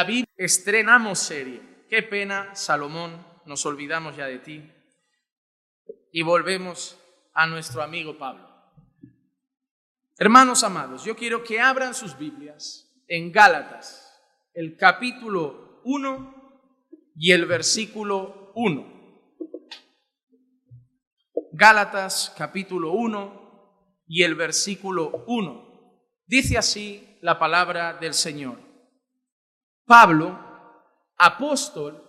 La Biblia estrenamos serie. Qué pena, Salomón, nos olvidamos ya de ti. Y volvemos a nuestro amigo Pablo. Hermanos amados, yo quiero que abran sus Biblias en Gálatas, el capítulo 1 y el versículo 1. Gálatas capítulo 1 y el versículo 1. Dice así la palabra del Señor. Pablo, apóstol,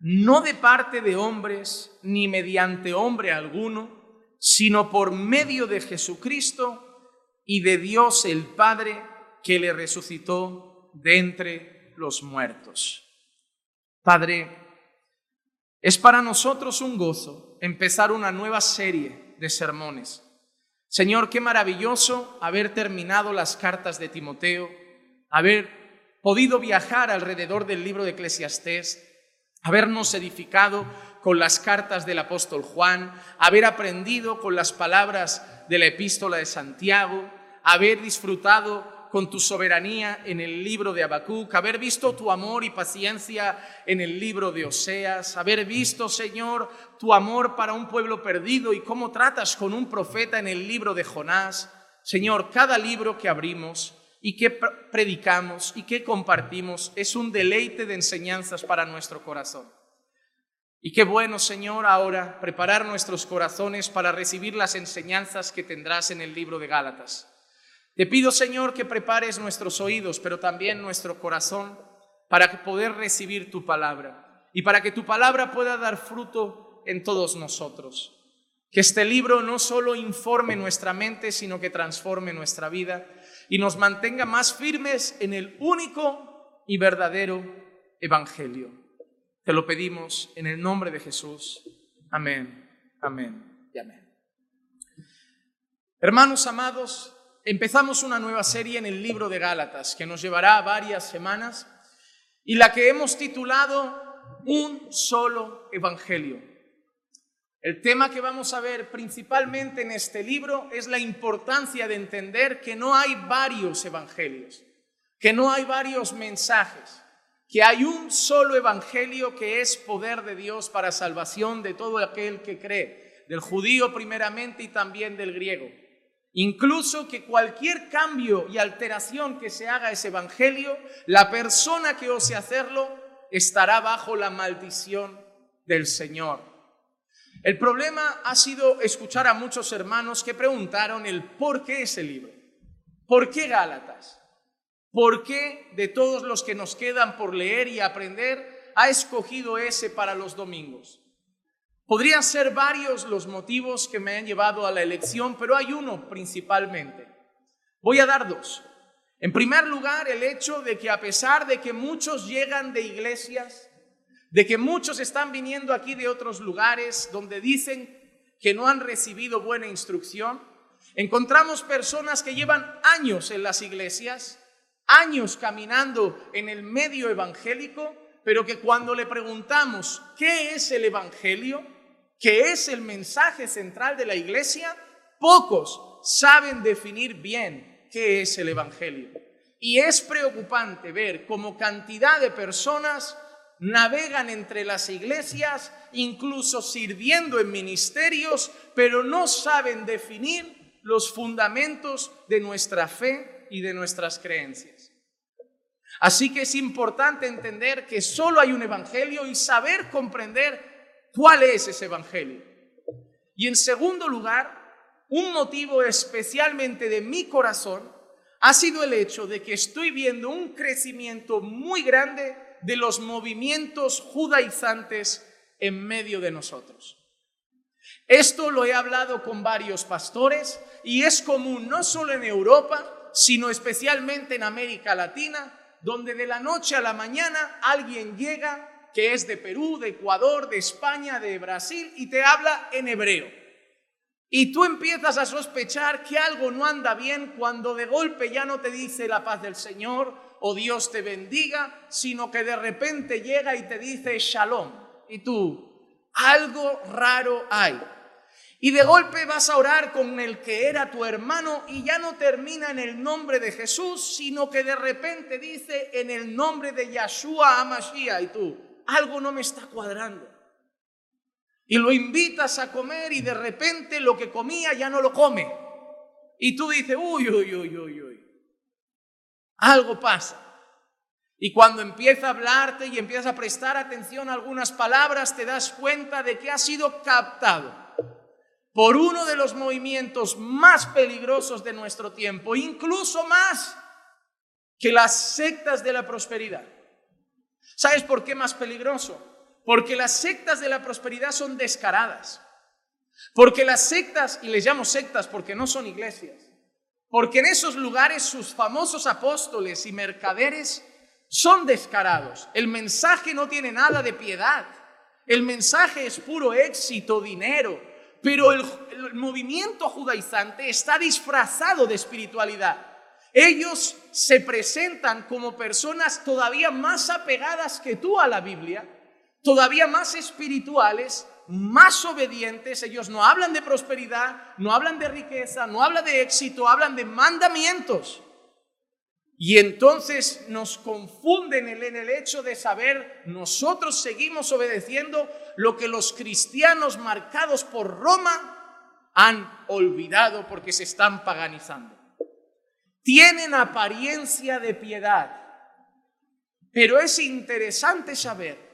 no de parte de hombres ni mediante hombre alguno, sino por medio de Jesucristo y de Dios el Padre que le resucitó de entre los muertos. Padre, es para nosotros un gozo empezar una nueva serie de sermones. Señor, qué maravilloso haber terminado las cartas de Timoteo, haber podido viajar alrededor del libro de Eclesiastés, habernos edificado con las cartas del apóstol Juan, haber aprendido con las palabras de la epístola de Santiago, haber disfrutado con tu soberanía en el libro de Habacuc, haber visto tu amor y paciencia en el libro de Oseas, haber visto, Señor, tu amor para un pueblo perdido y cómo tratas con un profeta en el libro de Jonás. Señor, cada libro que abrimos y que predicamos y que compartimos es un deleite de enseñanzas para nuestro corazón. Y qué bueno, Señor, ahora preparar nuestros corazones para recibir las enseñanzas que tendrás en el libro de Gálatas. Te pido, Señor, que prepares nuestros oídos, pero también nuestro corazón, para poder recibir tu palabra y para que tu palabra pueda dar fruto en todos nosotros. Que este libro no solo informe nuestra mente, sino que transforme nuestra vida y nos mantenga más firmes en el único y verdadero Evangelio. Te lo pedimos en el nombre de Jesús. Amén, amén y amén. Hermanos amados, empezamos una nueva serie en el libro de Gálatas que nos llevará varias semanas y la que hemos titulado Un solo Evangelio. El tema que vamos a ver principalmente en este libro es la importancia de entender que no hay varios evangelios, que no hay varios mensajes, que hay un solo evangelio que es poder de Dios para salvación de todo aquel que cree, del judío primeramente y también del griego. Incluso que cualquier cambio y alteración que se haga a ese evangelio, la persona que ose hacerlo estará bajo la maldición del Señor. El problema ha sido escuchar a muchos hermanos que preguntaron el por qué ese libro. ¿Por qué Gálatas? ¿Por qué de todos los que nos quedan por leer y aprender ha escogido ese para los domingos? Podrían ser varios los motivos que me han llevado a la elección, pero hay uno principalmente. Voy a dar dos. En primer lugar, el hecho de que a pesar de que muchos llegan de iglesias de que muchos están viniendo aquí de otros lugares donde dicen que no han recibido buena instrucción. Encontramos personas que llevan años en las iglesias, años caminando en el medio evangélico, pero que cuando le preguntamos qué es el evangelio, qué es el mensaje central de la iglesia, pocos saben definir bien qué es el evangelio. Y es preocupante ver cómo cantidad de personas navegan entre las iglesias, incluso sirviendo en ministerios, pero no saben definir los fundamentos de nuestra fe y de nuestras creencias. Así que es importante entender que solo hay un evangelio y saber comprender cuál es ese evangelio. Y en segundo lugar, un motivo especialmente de mi corazón ha sido el hecho de que estoy viendo un crecimiento muy grande de los movimientos judaizantes en medio de nosotros. Esto lo he hablado con varios pastores y es común no solo en Europa, sino especialmente en América Latina, donde de la noche a la mañana alguien llega que es de Perú, de Ecuador, de España, de Brasil y te habla en hebreo. Y tú empiezas a sospechar que algo no anda bien cuando de golpe ya no te dice la paz del Señor, o Dios te bendiga, sino que de repente llega y te dice shalom. Y tú, algo raro hay. Y de golpe vas a orar con el que era tu hermano y ya no termina en el nombre de Jesús, sino que de repente dice en el nombre de Yahshua Amashiach y tú, algo no me está cuadrando. Y lo invitas a comer y de repente lo que comía ya no lo come. Y tú dices, uy, uy, uy, uy, uy. Algo pasa. Y cuando empieza a hablarte y empiezas a prestar atención a algunas palabras, te das cuenta de que ha sido captado por uno de los movimientos más peligrosos de nuestro tiempo, incluso más que las sectas de la prosperidad. ¿Sabes por qué más peligroso? Porque las sectas de la prosperidad son descaradas. Porque las sectas, y les llamo sectas porque no son iglesias, porque en esos lugares sus famosos apóstoles y mercaderes son descarados. El mensaje no tiene nada de piedad. El mensaje es puro éxito, dinero, pero el, movimiento judaizante está disfrazado de espiritualidad. Ellos se presentan como personas todavía más apegadas que tú a la Biblia, todavía más espirituales, más obedientes. Ellos no hablan de prosperidad, no hablan de riqueza, no hablan de éxito, hablan de mandamientos. Y entonces nos confunden en el hecho de saber, nosotros seguimos obedeciendo lo que los cristianos marcados por Roma han olvidado porque se están paganizando. Tienen apariencia de piedad, pero es interesante saber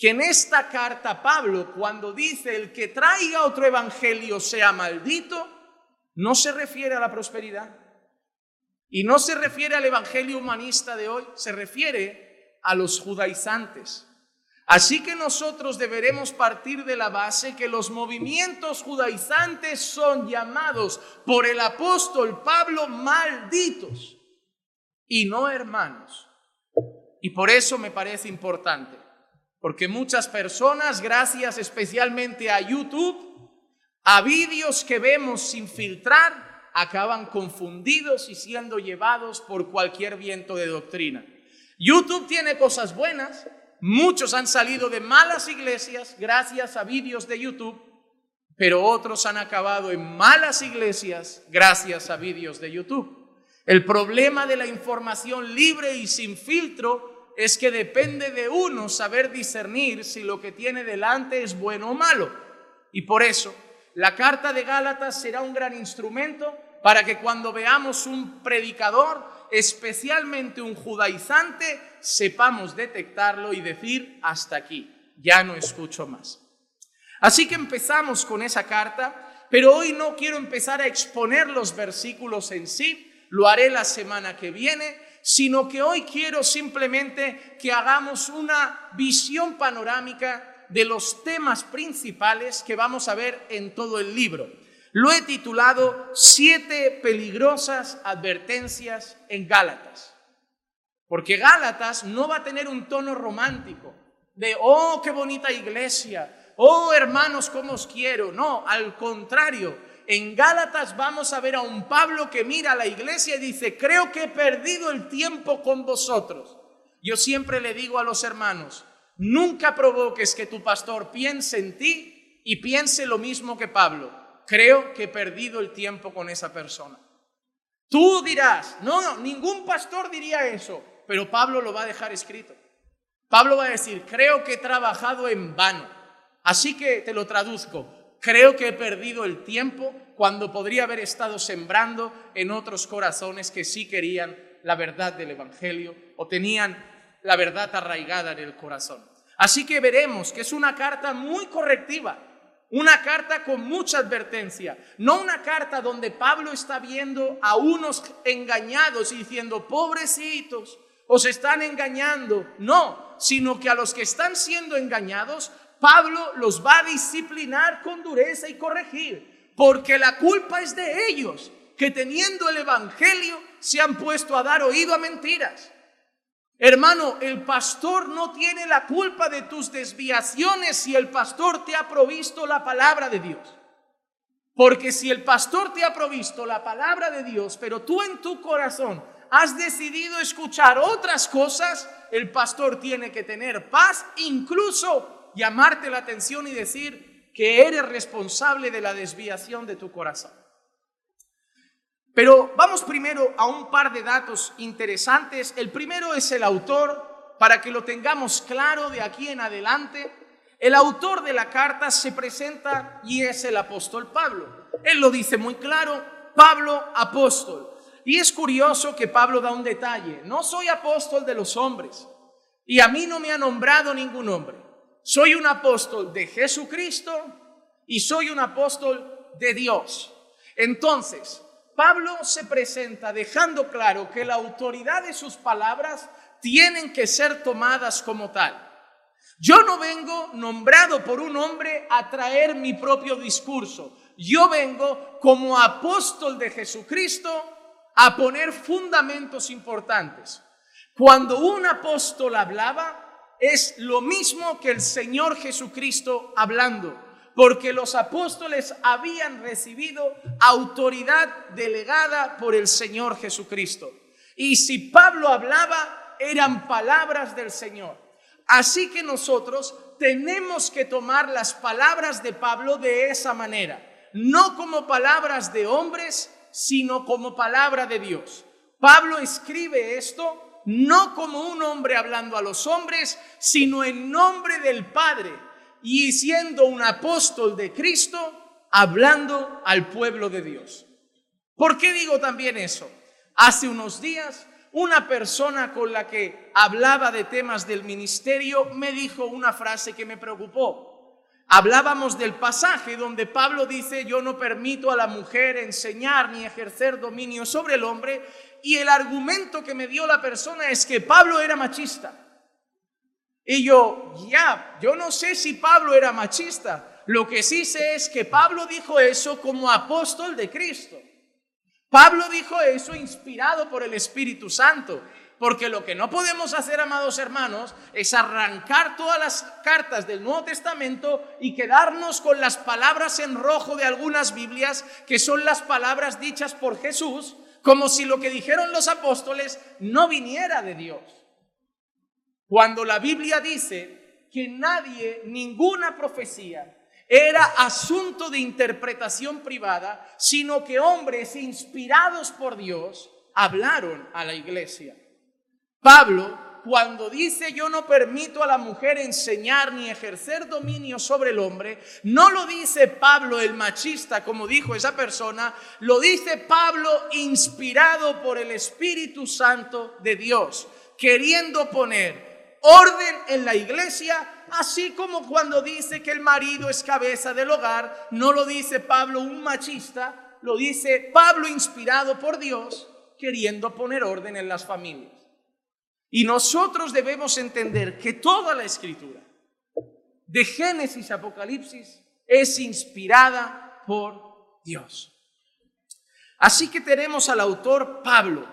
que en esta carta Pablo, cuando dice el que traiga otro evangelio sea maldito, no se refiere a la prosperidad y no se refiere al evangelio humanista de hoy, se refiere a los judaizantes. Así que nosotros deberemos partir de la base que los movimientos judaizantes son llamados por el apóstol Pablo malditos y no hermanos. Y por eso me parece importante, porque muchas personas, gracias especialmente a YouTube, a vídeos que vemos sin filtrar, acaban confundidos y siendo llevados por cualquier viento de doctrina. YouTube tiene cosas buenas, muchos han salido de malas iglesias gracias a vídeos de YouTube, pero otros han acabado en malas iglesias gracias a vídeos de YouTube. El problema de la información libre y sin filtro es que depende de uno saber discernir si lo que tiene delante es bueno o malo. Y por eso la carta de Gálatas será un gran instrumento para que cuando veamos un predicador, especialmente un judaizante, sepamos detectarlo y decir, hasta aquí, ya no escucho más. Así que empezamos con esa carta, pero hoy no quiero empezar a exponer los versículos en sí, lo haré la semana que viene, sino que hoy quiero simplemente que hagamos una visión panorámica de los temas principales que vamos a ver en todo el libro. Lo he titulado Siete peligrosas advertencias en Gálatas. Porque Gálatas no va a tener un tono romántico de, oh, qué bonita iglesia, oh, hermanos, cómo os quiero. No, al contrario, en Gálatas vamos a ver a un Pablo que mira a la iglesia y dice, creo que he perdido el tiempo con vosotros. Yo siempre le digo a los hermanos, Nunca provoques que tu pastor piense en ti y piense lo mismo que Pablo. Creo que he perdido el tiempo con esa persona. Tú dirás, no, no, ningún pastor diría eso, pero Pablo lo va a dejar escrito. Pablo va a decir, creo que he trabajado en vano. Así que te lo traduzco, creo que he perdido el tiempo cuando podría haber estado sembrando en otros corazones que sí querían la verdad del Evangelio o tenían la verdad arraigada en el corazón. Así que veremos que es una carta muy correctiva, una carta con mucha advertencia, no una carta donde Pablo está viendo a unos engañados y diciendo, pobrecitos, os están engañando, no, sino que a los que están siendo engañados, Pablo los va a disciplinar con dureza y corregir, porque la culpa es de ellos, que teniendo el Evangelio se han puesto a dar oído a mentiras. Hermano, el pastor no tiene la culpa de tus desviaciones si el pastor te ha provisto la palabra de Dios. Porque si el pastor te ha provisto la palabra de Dios, pero tú en tu corazón has decidido escuchar otras cosas, el pastor tiene que tener paz, incluso llamarte la atención y decir, que eres responsable de la desviación de tu corazón. Pero vamos primero a un par de datos interesantes. El primero es el autor, para que lo tengamos claro de aquí en adelante. El autor de la carta se presenta y es el apóstol Pablo. Él lo dice muy claro, Pablo apóstol. Y es curioso que Pablo da un detalle. No soy apóstol de los hombres y a mí no me ha nombrado ningún hombre. Soy un apóstol de Jesucristo y soy un apóstol de Dios. Entonces, Pablo se presenta dejando claro que la autoridad de sus palabras tienen que ser tomadas como tal. Yo no vengo nombrado por un hombre a traer mi propio discurso. Yo vengo como apóstol de Jesucristo a poner fundamentos importantes. Cuando un apóstol hablaba, es lo mismo que el Señor Jesucristo hablando, porque los apóstoles habían recibido autoridad delegada por el Señor Jesucristo. Y si Pablo hablaba, eran palabras del Señor. Así que nosotros tenemos que tomar las palabras de Pablo de esa manera, no como palabras de hombres, sino como palabra de Dios. Pablo escribe esto no como un hombre hablando a los hombres, sino en nombre del Padre y siendo un apóstol de Cristo, hablando al pueblo de Dios. ¿Por qué digo también eso? Hace unos días, una persona con la que hablaba de temas del ministerio me dijo una frase que me preocupó. Hablábamos del pasaje donde Pablo dice, yo no permito a la mujer enseñar ni ejercer dominio sobre el hombre, y el argumento que me dio la persona es que Pablo era machista. Y yo, ya, yo no sé si Pablo era machista, lo que sí sé es que Pablo dijo eso como apóstol de Cristo. Pablo dijo eso inspirado por el Espíritu Santo. Porque lo que no podemos hacer, amados hermanos, es arrancar todas las cartas del Nuevo Testamento y quedarnos con las palabras en rojo de algunas Biblias, que son las palabras dichas por Jesús, como si lo que dijeron los apóstoles no viniera de Dios. Cuando la Biblia dice que nadie, ninguna profecía, era asunto de interpretación privada, sino que hombres inspirados por Dios hablaron a la iglesia. Pablo, cuando dice yo no permito a la mujer enseñar ni ejercer dominio sobre el hombre, no lo dice Pablo el machista, como dijo esa persona, lo dice Pablo inspirado por el Espíritu Santo de Dios, queriendo poner orden en la iglesia, así como cuando dice que el marido es cabeza del hogar, no lo dice Pablo un machista, lo dice Pablo inspirado por Dios, queriendo poner orden en las familias. Y nosotros debemos entender que toda la escritura, de Génesis a Apocalipsis, es inspirada por Dios. Así que tenemos al autor Pablo,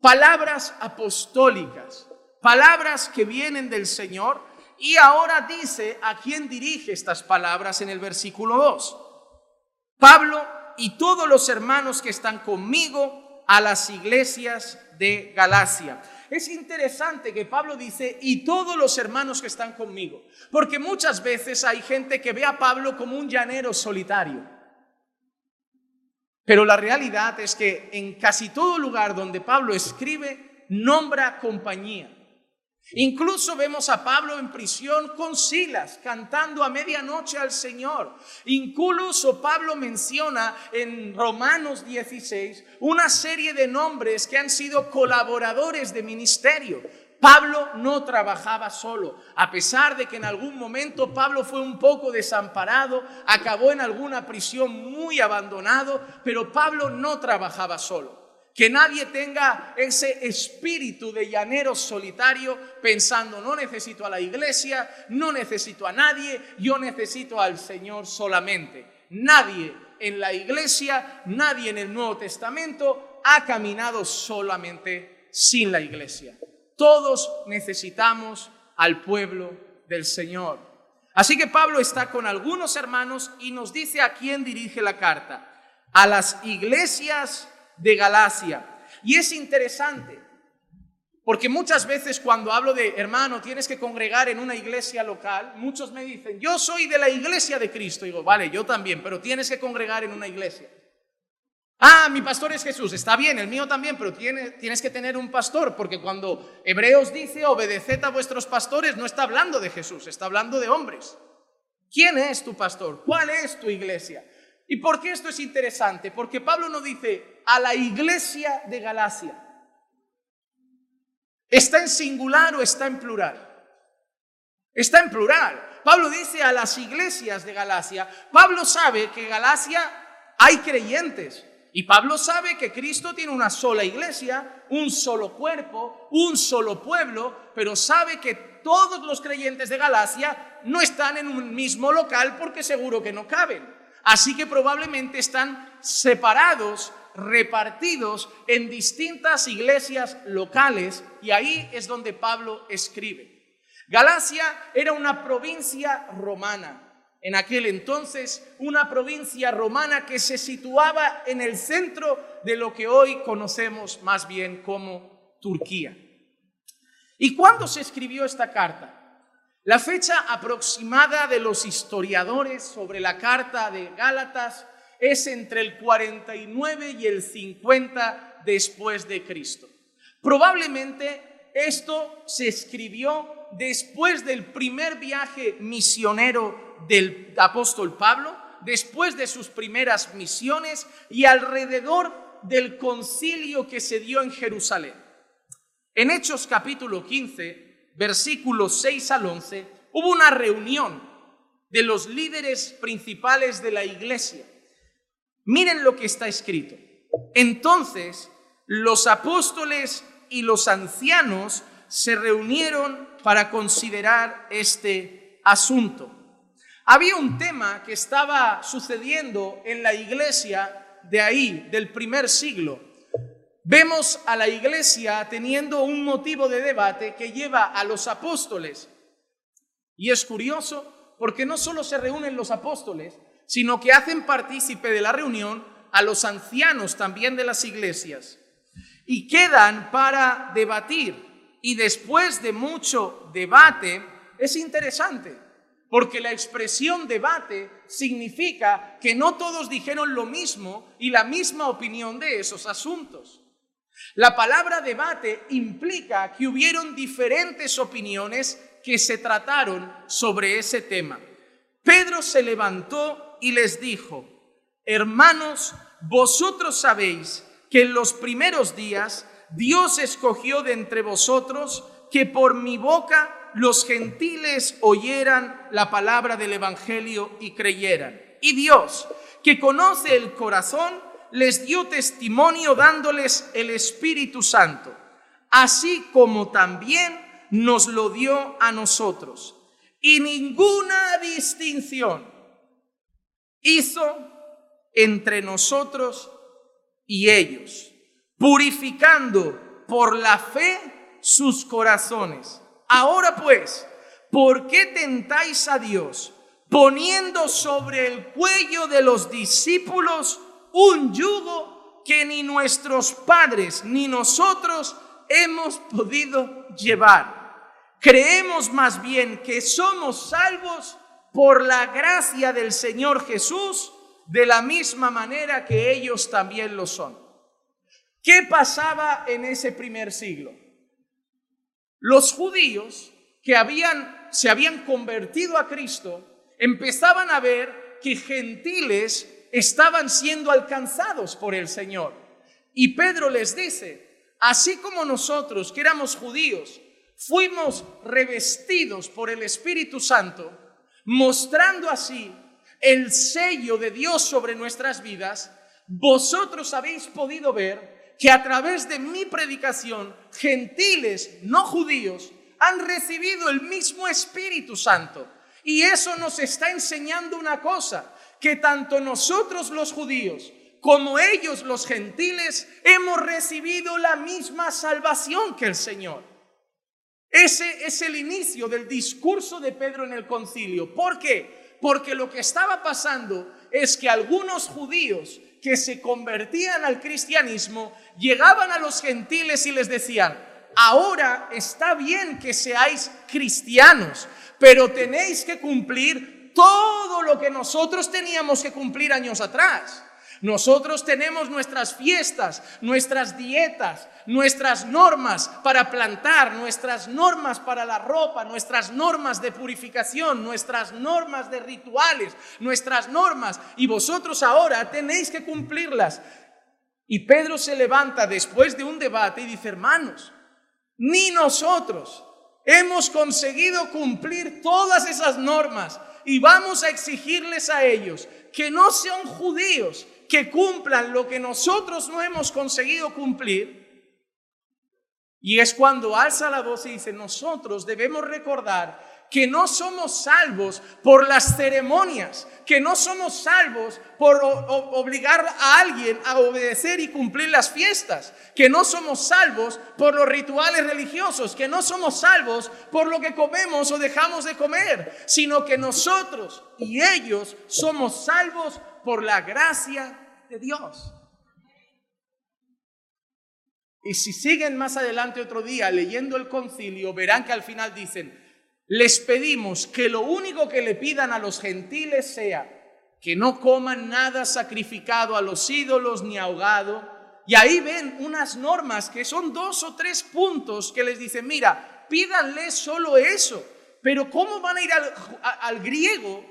palabras apostólicas, palabras que vienen del Señor, y ahora dice a quién dirige estas palabras en el versículo 2. Pablo y todos los hermanos que están conmigo a las iglesias de Galacia. Es interesante que Pablo dice, y todos los hermanos que están conmigo, porque muchas veces hay gente que ve a Pablo como un llanero solitario. Pero la realidad es que en casi todo lugar donde Pablo escribe, nombra compañía. Incluso vemos a Pablo en prisión con Silas cantando a medianoche al Señor. Incluso Pablo menciona en Romanos 16 una serie de nombres que han sido colaboradores de ministerio. Pablo no trabajaba solo, a pesar de que en algún momento Pablo fue un poco desamparado, acabó en alguna prisión muy abandonado, pero Pablo no trabajaba solo. Que nadie tenga ese espíritu de llanero solitario pensando, no necesito a la iglesia, no necesito a nadie, yo necesito al Señor solamente. Nadie en la iglesia, nadie en el Nuevo Testamento ha caminado solamente sin la iglesia. Todos necesitamos al pueblo del Señor. Así que Pablo está con algunos hermanos y nos dice a quién dirige la carta. A las iglesias de Galacia. Y es interesante, Porque muchas veces cuando hablo de, hermano, tienes que congregar en una iglesia local, muchos me dicen, yo soy de la iglesia de Cristo. digo, vale, yo también, pero tienes que congregar en una iglesia. Ah, mi pastor es Jesús, está bien, el mío también, pero tienes que tener un pastor, porque cuando Hebreos dice, obedeced a vuestros pastores, no está hablando de Jesús, está hablando de hombres. ¿Quién es tu pastor? ¿Cuál es tu iglesia? ¿Y por qué esto es interesante? Porque Pablo no dice a la iglesia de Galacia. ¿Está en singular o está en plural? Está en plural. Pablo dice a las iglesias de Galacia. Pablo sabe que en Galacia hay creyentes. Y Pablo sabe que Cristo tiene una sola iglesia, un solo cuerpo, un solo pueblo, pero sabe que todos los creyentes de Galacia no están en un mismo local porque seguro que no caben. Así que probablemente están separados repartidos en distintas iglesias locales y ahí es donde Pablo escribe. Galacia era una provincia romana, en aquel entonces una provincia romana que se situaba en el centro de lo que hoy conocemos más bien como Turquía. ¿Y cuándo se escribió esta carta? La fecha aproximada de los historiadores sobre la carta de Gálatas es entre el 49 y el 50 después de Cristo. Probablemente esto se escribió después del primer viaje misionero del apóstol Pablo, después de sus primeras misiones y alrededor del concilio que se dio en Jerusalén. En Hechos capítulo 15, versículos 6 al 11, hubo una reunión de los líderes principales de la iglesia Miren lo que está escrito. Entonces los apóstoles y los ancianos se reunieron para considerar este asunto. Había un tema que estaba sucediendo en la iglesia de ahí, del primer siglo. Vemos a la iglesia teniendo un motivo de debate que lleva a los apóstoles. Y es curioso porque no solo se reúnen los apóstoles, sino que hacen partícipe de la reunión a los ancianos también de las iglesias y quedan para debatir. Y después de mucho debate, es interesante, porque la expresión debate significa que no todos dijeron lo mismo y la misma opinión de esos asuntos. La palabra debate implica que hubieron diferentes opiniones que se trataron sobre ese tema. Pedro se levantó y les dijo, hermanos, vosotros sabéis que en los primeros días Dios escogió de entre vosotros que por mi boca los gentiles oyeran la palabra del Evangelio y creyeran. Y Dios, que conoce el corazón, les dio testimonio dándoles el Espíritu Santo, así como también nos lo dio a nosotros. Y ninguna distinción hizo entre nosotros y ellos, purificando por la fe sus corazones. Ahora pues, ¿por qué tentáis a Dios poniendo sobre el cuello de los discípulos un yugo que ni nuestros padres ni nosotros hemos podido llevar? Creemos más bien que somos salvos por la gracia del Señor Jesús de la misma manera que ellos también lo son. ¿Qué pasaba en ese primer siglo? Los judíos que habían, se habían convertido a Cristo empezaban a ver que gentiles estaban siendo alcanzados por el Señor. Y Pedro les dice, así como nosotros que éramos judíos, fuimos revestidos por el Espíritu Santo, mostrando así el sello de Dios sobre nuestras vidas, vosotros habéis podido ver que a través de mi predicación, gentiles no judíos han recibido el mismo Espíritu Santo. Y eso nos está enseñando una cosa, que tanto nosotros los judíos como ellos los gentiles hemos recibido la misma salvación que el Señor. Ese es el inicio del discurso de Pedro en el concilio. ¿Por qué? Porque lo que estaba pasando es que algunos judíos que se convertían al cristianismo llegaban a los gentiles y les decían, ahora está bien que seáis cristianos, pero tenéis que cumplir todo lo que nosotros teníamos que cumplir años atrás. Nosotros tenemos nuestras fiestas, nuestras dietas, nuestras normas para plantar, nuestras normas para la ropa, nuestras normas de purificación, nuestras normas de rituales, nuestras normas. Y vosotros ahora tenéis que cumplirlas. Y Pedro se levanta después de un debate y dice, hermanos, ni nosotros hemos conseguido cumplir todas esas normas y vamos a exigirles a ellos que no sean judíos, que cumplan lo que nosotros no hemos conseguido cumplir. Y es cuando alza la voz y dice, nosotros debemos recordar que no somos salvos por las ceremonias, que no somos salvos por obligar a alguien a obedecer y cumplir las fiestas, que no somos salvos por los rituales religiosos, que no somos salvos por lo que comemos o dejamos de comer, sino que nosotros y ellos somos salvos por la gracia de Dios. Y si siguen más adelante otro día leyendo el concilio, verán que al final dicen, les pedimos que lo único que le pidan a los gentiles sea que no coman nada sacrificado a los ídolos ni ahogado. Y ahí ven unas normas que son dos o tres puntos que les dicen, mira, pídanle solo eso. Pero ¿cómo van a ir al, al griego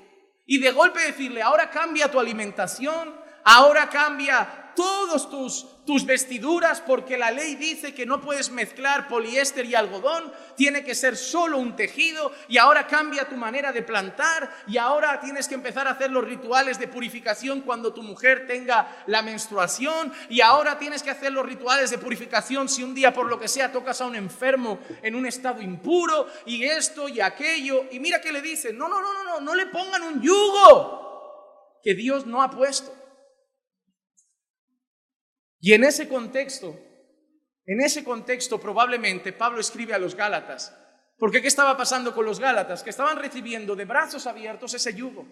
y de golpe decirle, ahora cambia tu alimentación, ahora cambia todos tus, tus vestiduras porque la ley dice que no puedes mezclar poliéster y algodón, tiene que ser solo un tejido y ahora cambia tu manera de plantar y ahora tienes que empezar a hacer los rituales de purificación cuando tu mujer tenga la menstruación y ahora tienes que hacer los rituales de purificación si un día por lo que sea tocas a un enfermo en un estado impuro y esto y aquello y mira que le dicen, no, no, no, no, no, no le pongan un yugo que Dios no ha puesto. Y en ese contexto, en ese contexto probablemente Pablo escribe a los Gálatas. Porque ¿qué estaba pasando con los Gálatas? Que estaban recibiendo de brazos abiertos ese yugo.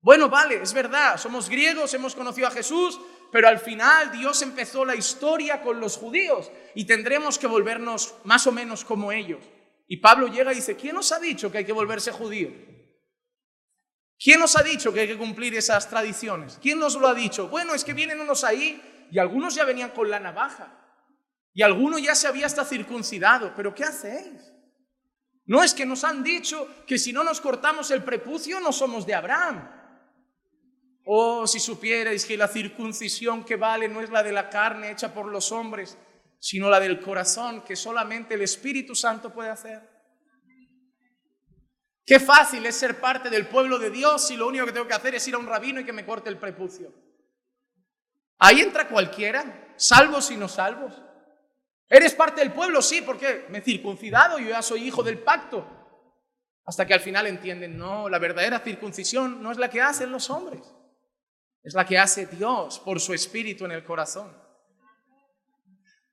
Bueno, vale, es verdad, somos griegos, hemos conocido a Jesús, pero al final Dios empezó la historia con los judíos y tendremos que volvernos más o menos como ellos. Y Pablo llega y dice, ¿quién nos ha dicho que hay que volverse judío? ¿Quién nos ha dicho que hay que cumplir esas tradiciones? ¿Quién nos lo ha dicho? Bueno, es que vienen unos ahí y algunos ya venían con la navaja. Y alguno ya se había hasta circuncidado. ¿Pero qué hacéis? No es que nos han dicho que si no nos cortamos el prepucio no somos de Abraham. Oh, si supierais que la circuncisión que vale no es la de la carne hecha por los hombres, sino la del corazón que solamente el Espíritu Santo puede hacer. Qué fácil es ser parte del pueblo de Dios si lo único que tengo que hacer es ir a un rabino y que me corte el prepucio. Ahí entra cualquiera, salvos y no salvos. ¿Eres parte del pueblo? Sí, porque me he circuncidado, yo ya soy hijo del pacto. Hasta que al final entienden, no, la verdadera circuncisión no es la que hacen los hombres, es la que hace Dios por su espíritu en el corazón.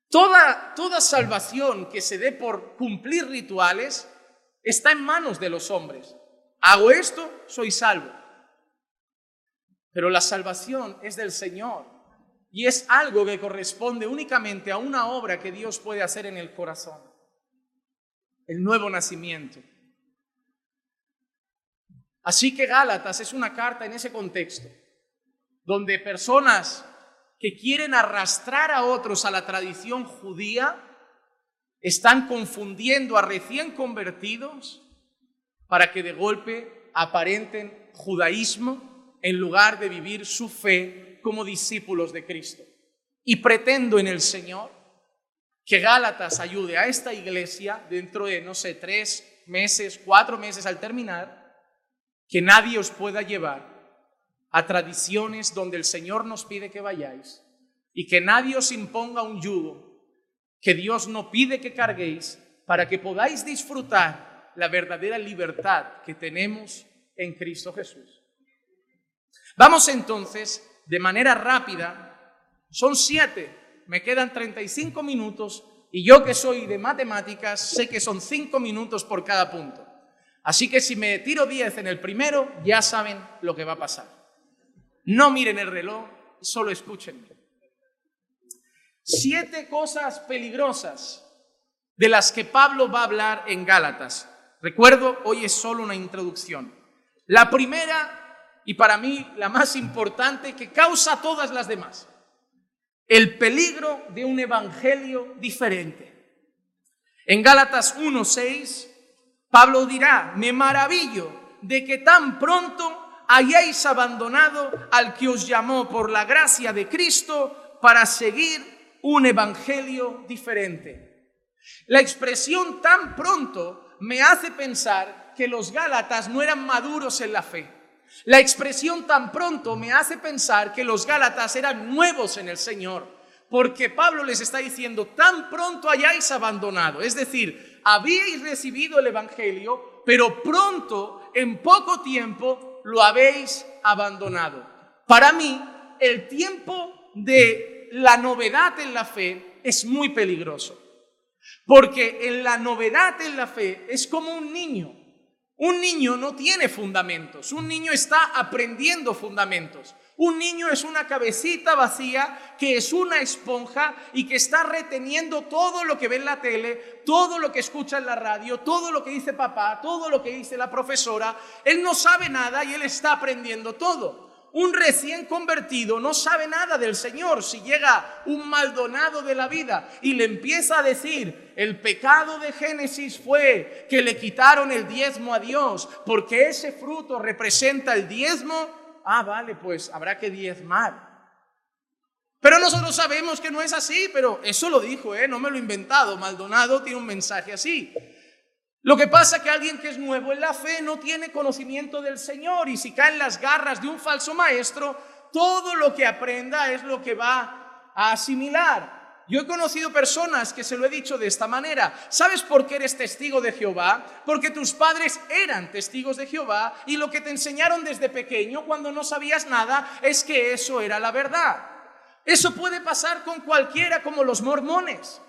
Toda, toda salvación que se dé por cumplir rituales está en manos de los hombres. Hago esto, soy salvo. Pero la salvación es del Señor. Y es algo que corresponde únicamente a una obra que Dios puede hacer en el corazón. El nuevo nacimiento. Así que Gálatas es una carta en ese contexto, donde personas que quieren arrastrar a otros a la tradición judía están confundiendo a recién convertidos para que de golpe aparenten judaísmo en lugar de vivir su fe como discípulos de Cristo. Y pretendo en el Señor que Gálatas ayude a esta iglesia dentro de, no sé, tres meses, cuatro meses al terminar, que nadie os pueda llevar a tradiciones donde el Señor nos pide que vayáis y que nadie os imponga un yugo que Dios no pide que carguéis para que podáis disfrutar la verdadera libertad que tenemos en Cristo Jesús. Vamos entonces de manera rápida, son siete, me quedan 35 minutos y yo que soy de matemáticas sé que son cinco minutos por cada punto. Así que si me tiro 10 en el primero, ya saben lo que va a pasar. No miren el reloj, solo escuchen. Siete cosas peligrosas de las que Pablo va a hablar en Gálatas. Recuerdo, hoy es solo una introducción. La primera, y para mí la más importante, que causa todas las demás, el peligro de un evangelio diferente. En Gálatas 1.6, Pablo dirá, me maravillo de que tan pronto hayáis abandonado al que os llamó por la gracia de Cristo para seguir un evangelio diferente. La expresión tan pronto me hace pensar que los Gálatas no eran maduros en la fe. La expresión tan pronto me hace pensar que los Gálatas eran nuevos en el Señor, porque Pablo les está diciendo, tan pronto hayáis abandonado, es decir, habíais recibido el Evangelio, pero pronto, en poco tiempo, lo habéis abandonado. Para mí, el tiempo de la novedad en la fe es muy peligroso. Porque en la novedad en la fe es como un niño. Un niño no tiene fundamentos, un niño está aprendiendo fundamentos. Un niño es una cabecita vacía que es una esponja y que está reteniendo todo lo que ve en la tele, todo lo que escucha en la radio, todo lo que dice papá, todo lo que dice la profesora. Él no sabe nada y él está aprendiendo todo. Un recién convertido no sabe nada del Señor. Si llega un maldonado de la vida y le empieza a decir, el pecado de Génesis fue que le quitaron el diezmo a Dios porque ese fruto representa el diezmo, ah, vale, pues habrá que diezmar. Pero nosotros sabemos que no es así, pero eso lo dijo, ¿eh? no me lo he inventado. Maldonado tiene un mensaje así. Lo que pasa es que alguien que es nuevo en la fe no tiene conocimiento del Señor y si cae en las garras de un falso maestro, todo lo que aprenda es lo que va a asimilar. Yo he conocido personas que se lo he dicho de esta manera. ¿Sabes por qué eres testigo de Jehová? Porque tus padres eran testigos de Jehová y lo que te enseñaron desde pequeño cuando no sabías nada es que eso era la verdad. Eso puede pasar con cualquiera como los mormones.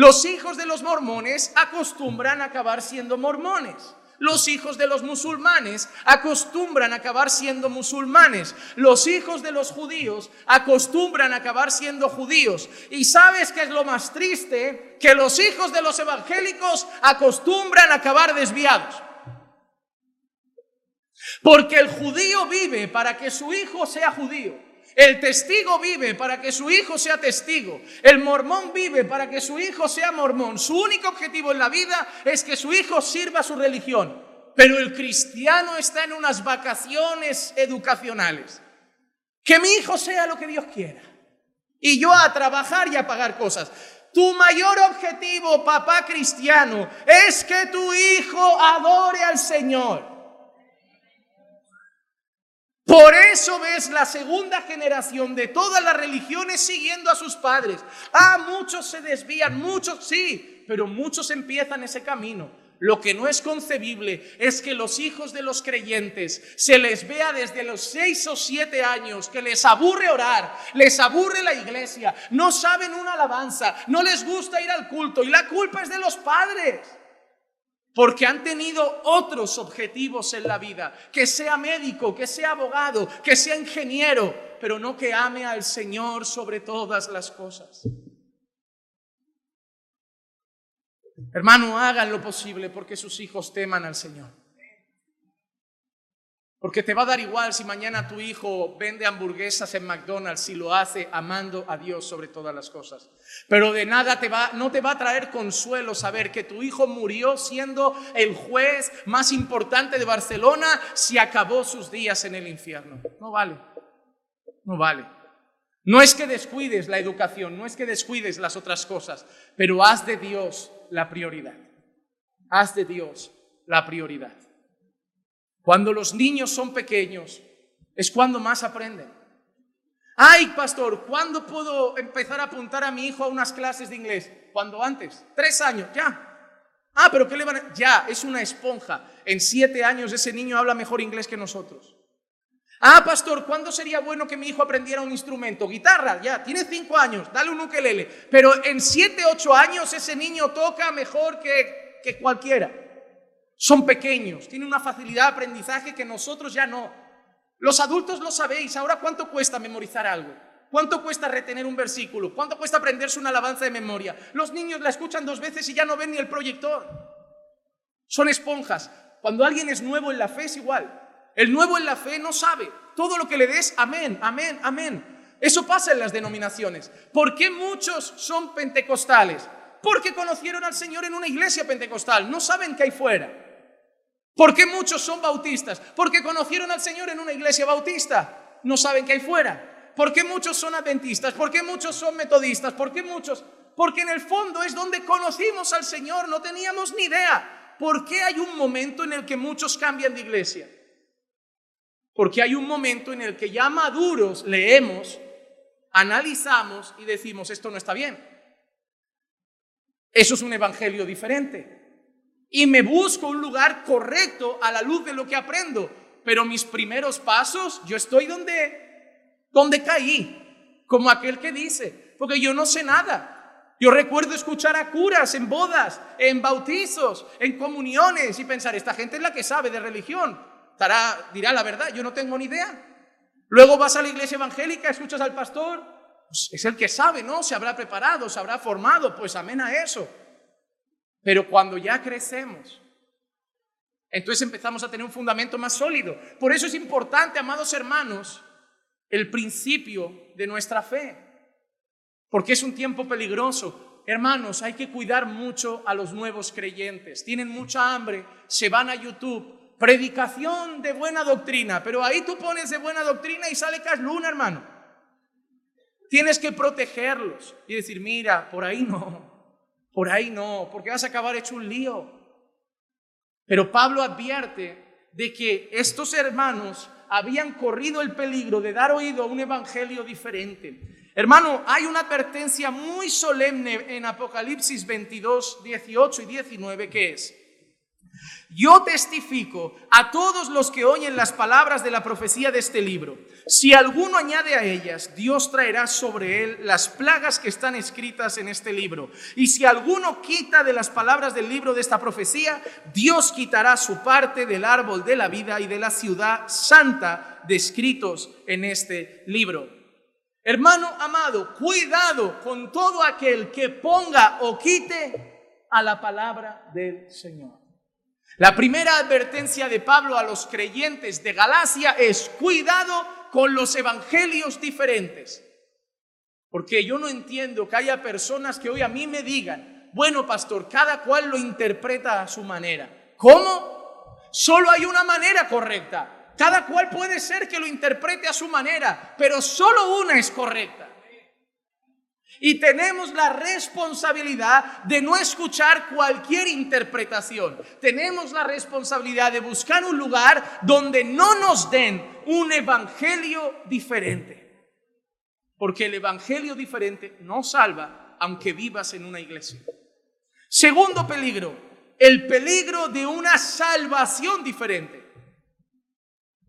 Los hijos de los mormones acostumbran a acabar siendo mormones. Los hijos de los musulmanes acostumbran a acabar siendo musulmanes. Los hijos de los judíos acostumbran a acabar siendo judíos. Y sabes qué es lo más triste? Que los hijos de los evangélicos acostumbran a acabar desviados. Porque el judío vive para que su hijo sea judío. El testigo vive para que su hijo sea testigo. El mormón vive para que su hijo sea mormón. Su único objetivo en la vida es que su hijo sirva a su religión. Pero el cristiano está en unas vacaciones educacionales. Que mi hijo sea lo que Dios quiera. Y yo a trabajar y a pagar cosas. Tu mayor objetivo, papá cristiano, es que tu hijo adore al Señor. Por eso ves la segunda generación de todas las religiones siguiendo a sus padres. Ah, muchos se desvían, muchos sí, pero muchos empiezan ese camino. Lo que no es concebible es que los hijos de los creyentes se les vea desde los seis o siete años que les aburre orar, les aburre la iglesia, no saben una alabanza, no les gusta ir al culto y la culpa es de los padres porque han tenido otros objetivos en la vida, que sea médico, que sea abogado, que sea ingeniero, pero no que ame al Señor sobre todas las cosas. Hermano, hagan lo posible porque sus hijos teman al Señor. Porque te va a dar igual si mañana tu hijo vende hamburguesas en McDonald's si lo hace amando a Dios sobre todas las cosas. Pero de nada te va, no te va a traer consuelo saber que tu hijo murió siendo el juez más importante de Barcelona si acabó sus días en el infierno. No vale. No vale. No es que descuides la educación, no es que descuides las otras cosas, pero haz de Dios la prioridad. Haz de Dios la prioridad. Cuando los niños son pequeños, es cuando más aprenden. Ay, pastor, ¿cuándo puedo empezar a apuntar a mi hijo a unas clases de inglés? Cuando antes, tres años, ya. Ah, pero ¿qué le van a...? Ya, es una esponja. En siete años ese niño habla mejor inglés que nosotros. Ah, pastor, ¿cuándo sería bueno que mi hijo aprendiera un instrumento? Guitarra, ya, tiene cinco años, dale un ukelele. Pero en siete, ocho años ese niño toca mejor que, que cualquiera. Son pequeños, tienen una facilidad de aprendizaje que nosotros ya no. Los adultos lo sabéis, ahora cuánto cuesta memorizar algo. ¿Cuánto cuesta retener un versículo? ¿Cuánto cuesta aprenderse una alabanza de memoria? Los niños la escuchan dos veces y ya no ven ni el proyector. Son esponjas. Cuando alguien es nuevo en la fe es igual. El nuevo en la fe no sabe. Todo lo que le des, amén, amén, amén. Eso pasa en las denominaciones. ¿Por qué muchos son pentecostales? Porque conocieron al Señor en una iglesia pentecostal. No saben qué hay fuera. ¿Por qué muchos son bautistas? Porque conocieron al Señor en una iglesia bautista. No saben qué hay fuera. ¿Por qué muchos son adventistas? ¿Por qué muchos son metodistas? ¿Por qué muchos? Porque en el fondo es donde conocimos al Señor, no teníamos ni idea. ¿Por qué hay un momento en el que muchos cambian de iglesia? Porque hay un momento en el que ya maduros leemos, analizamos y decimos, esto no está bien. Eso es un evangelio diferente. Y me busco un lugar correcto a la luz de lo que aprendo. Pero mis primeros pasos, yo estoy donde ¿Dónde caí? Como aquel que dice, porque yo no sé nada. Yo recuerdo escuchar a curas en bodas, en bautizos, en comuniones y pensar, esta gente es la que sabe de religión. Estará, dirá la verdad, yo no tengo ni idea. Luego vas a la iglesia evangélica, escuchas al pastor, pues es el que sabe, ¿no? Se habrá preparado, se habrá formado, pues amén a eso. Pero cuando ya crecemos, entonces empezamos a tener un fundamento más sólido. Por eso es importante, amados hermanos, el principio de nuestra fe, porque es un tiempo peligroso. Hermanos, hay que cuidar mucho a los nuevos creyentes. Tienen mucha hambre, se van a YouTube, predicación de buena doctrina, pero ahí tú pones de buena doctrina y sale Luna, hermano. Tienes que protegerlos y decir, mira, por ahí no, por ahí no, porque vas a acabar hecho un lío. Pero Pablo advierte de que estos hermanos habían corrido el peligro de dar oído a un evangelio diferente. Hermano, hay una advertencia muy solemne en Apocalipsis 22, 18 y 19 que es, yo testifico a todos los que oyen las palabras de la profecía de este libro. Si alguno añade a ellas, Dios traerá sobre él las plagas que están escritas en este libro. Y si alguno quita de las palabras del libro de esta profecía, Dios quitará su parte del árbol de la vida y de la ciudad santa descritos en este libro. Hermano amado, cuidado con todo aquel que ponga o quite a la palabra del Señor. La primera advertencia de Pablo a los creyentes de Galacia es cuidado con los evangelios diferentes. Porque yo no entiendo que haya personas que hoy a mí me digan, bueno pastor, cada cual lo interpreta a su manera. ¿Cómo? Solo hay una manera correcta. Cada cual puede ser que lo interprete a su manera, pero solo una es correcta. Y tenemos la responsabilidad de no escuchar cualquier interpretación. Tenemos la responsabilidad de buscar un lugar donde no nos den un evangelio diferente. Porque el evangelio diferente no salva aunque vivas en una iglesia. Segundo peligro, el peligro de una salvación diferente.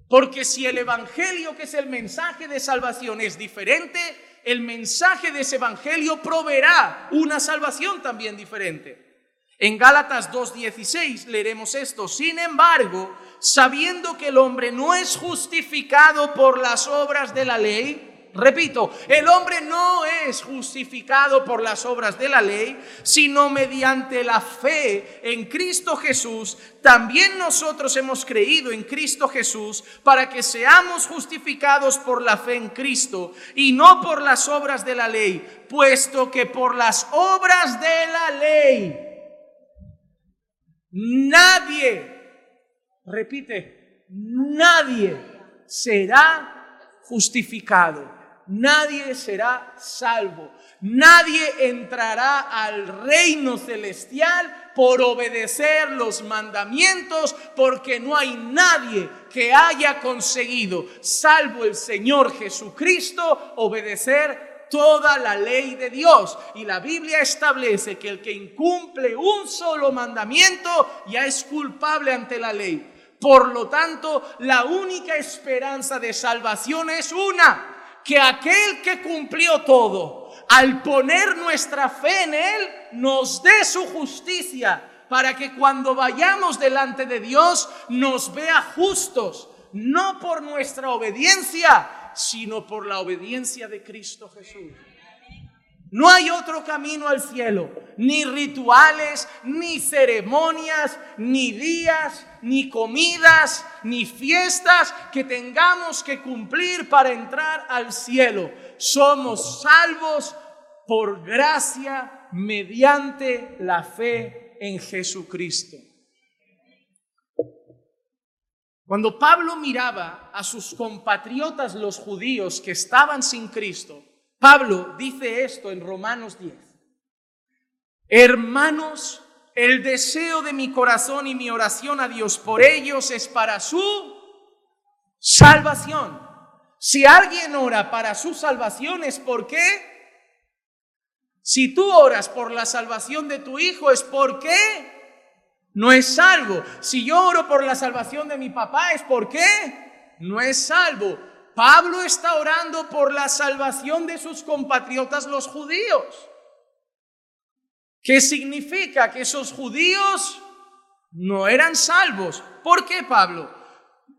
Porque si el evangelio, que es el mensaje de salvación, es diferente, el mensaje de ese evangelio proveerá una salvación también diferente. En Gálatas 2.16 leeremos esto. Sin embargo, sabiendo que el hombre no es justificado por las obras de la ley, Repito, el hombre no es justificado por las obras de la ley, sino mediante la fe en Cristo Jesús. También nosotros hemos creído en Cristo Jesús para que seamos justificados por la fe en Cristo y no por las obras de la ley, puesto que por las obras de la ley nadie, repite, nadie será justificado nadie será salvo. Nadie entrará al reino celestial por obedecer los mandamientos, porque no hay nadie que haya conseguido, salvo el Señor Jesucristo, obedecer toda la ley de Dios. Y la Biblia establece que el que incumple un solo mandamiento ya es culpable ante la ley. Por lo tanto, la única esperanza de salvación es una, que aquel que cumplió todo, al poner nuestra fe en Él, nos dé su justicia para que cuando vayamos delante de Dios nos vea justos, no por nuestra obediencia, sino por la obediencia de Cristo Jesús. No hay otro camino al cielo, ni rituales, ni ceremonias, ni días, ni comidas, ni fiestas que tengamos que cumplir para entrar al cielo. Somos salvos por gracia mediante la fe en Jesucristo. Cuando Pablo miraba a sus compatriotas los judíos que estaban sin Cristo, Pablo dice esto en Romanos 10. Hermanos, el deseo de mi corazón y mi oración a Dios por ellos es para su salvación. Si alguien ora para su salvación es por qué? Si tú oras por la salvación de tu hijo es porque no es salvo. Si yo oro por la salvación de mi papá es porque no es salvo. Pablo está orando por la salvación de sus compatriotas los judíos. ¿Qué significa? Que esos judíos no eran salvos. ¿Por qué Pablo?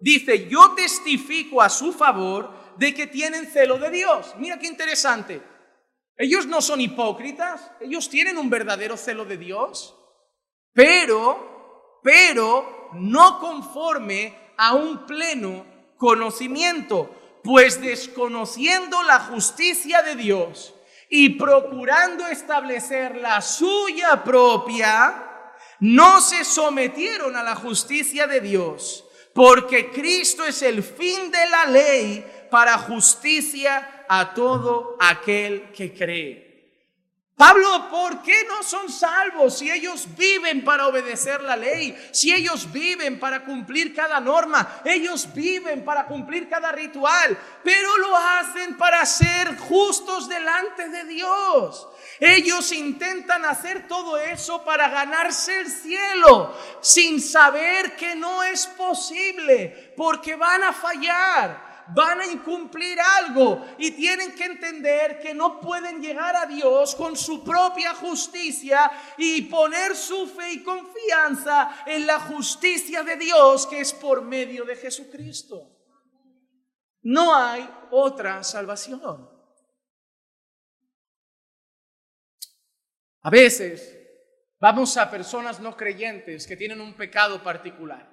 Dice, yo testifico a su favor de que tienen celo de Dios. Mira qué interesante. Ellos no son hipócritas, ellos tienen un verdadero celo de Dios, pero, pero no conforme a un pleno conocimiento pues desconociendo la justicia de Dios y procurando establecer la suya propia, no se sometieron a la justicia de Dios, porque Cristo es el fin de la ley para justicia a todo aquel que cree. Pablo, ¿por qué no son salvos si ellos viven para obedecer la ley? Si ellos viven para cumplir cada norma, ellos viven para cumplir cada ritual, pero lo hacen para ser justos delante de Dios. Ellos intentan hacer todo eso para ganarse el cielo, sin saber que no es posible, porque van a fallar van a incumplir algo y tienen que entender que no pueden llegar a Dios con su propia justicia y poner su fe y confianza en la justicia de Dios que es por medio de Jesucristo. No hay otra salvación. A veces vamos a personas no creyentes que tienen un pecado particular.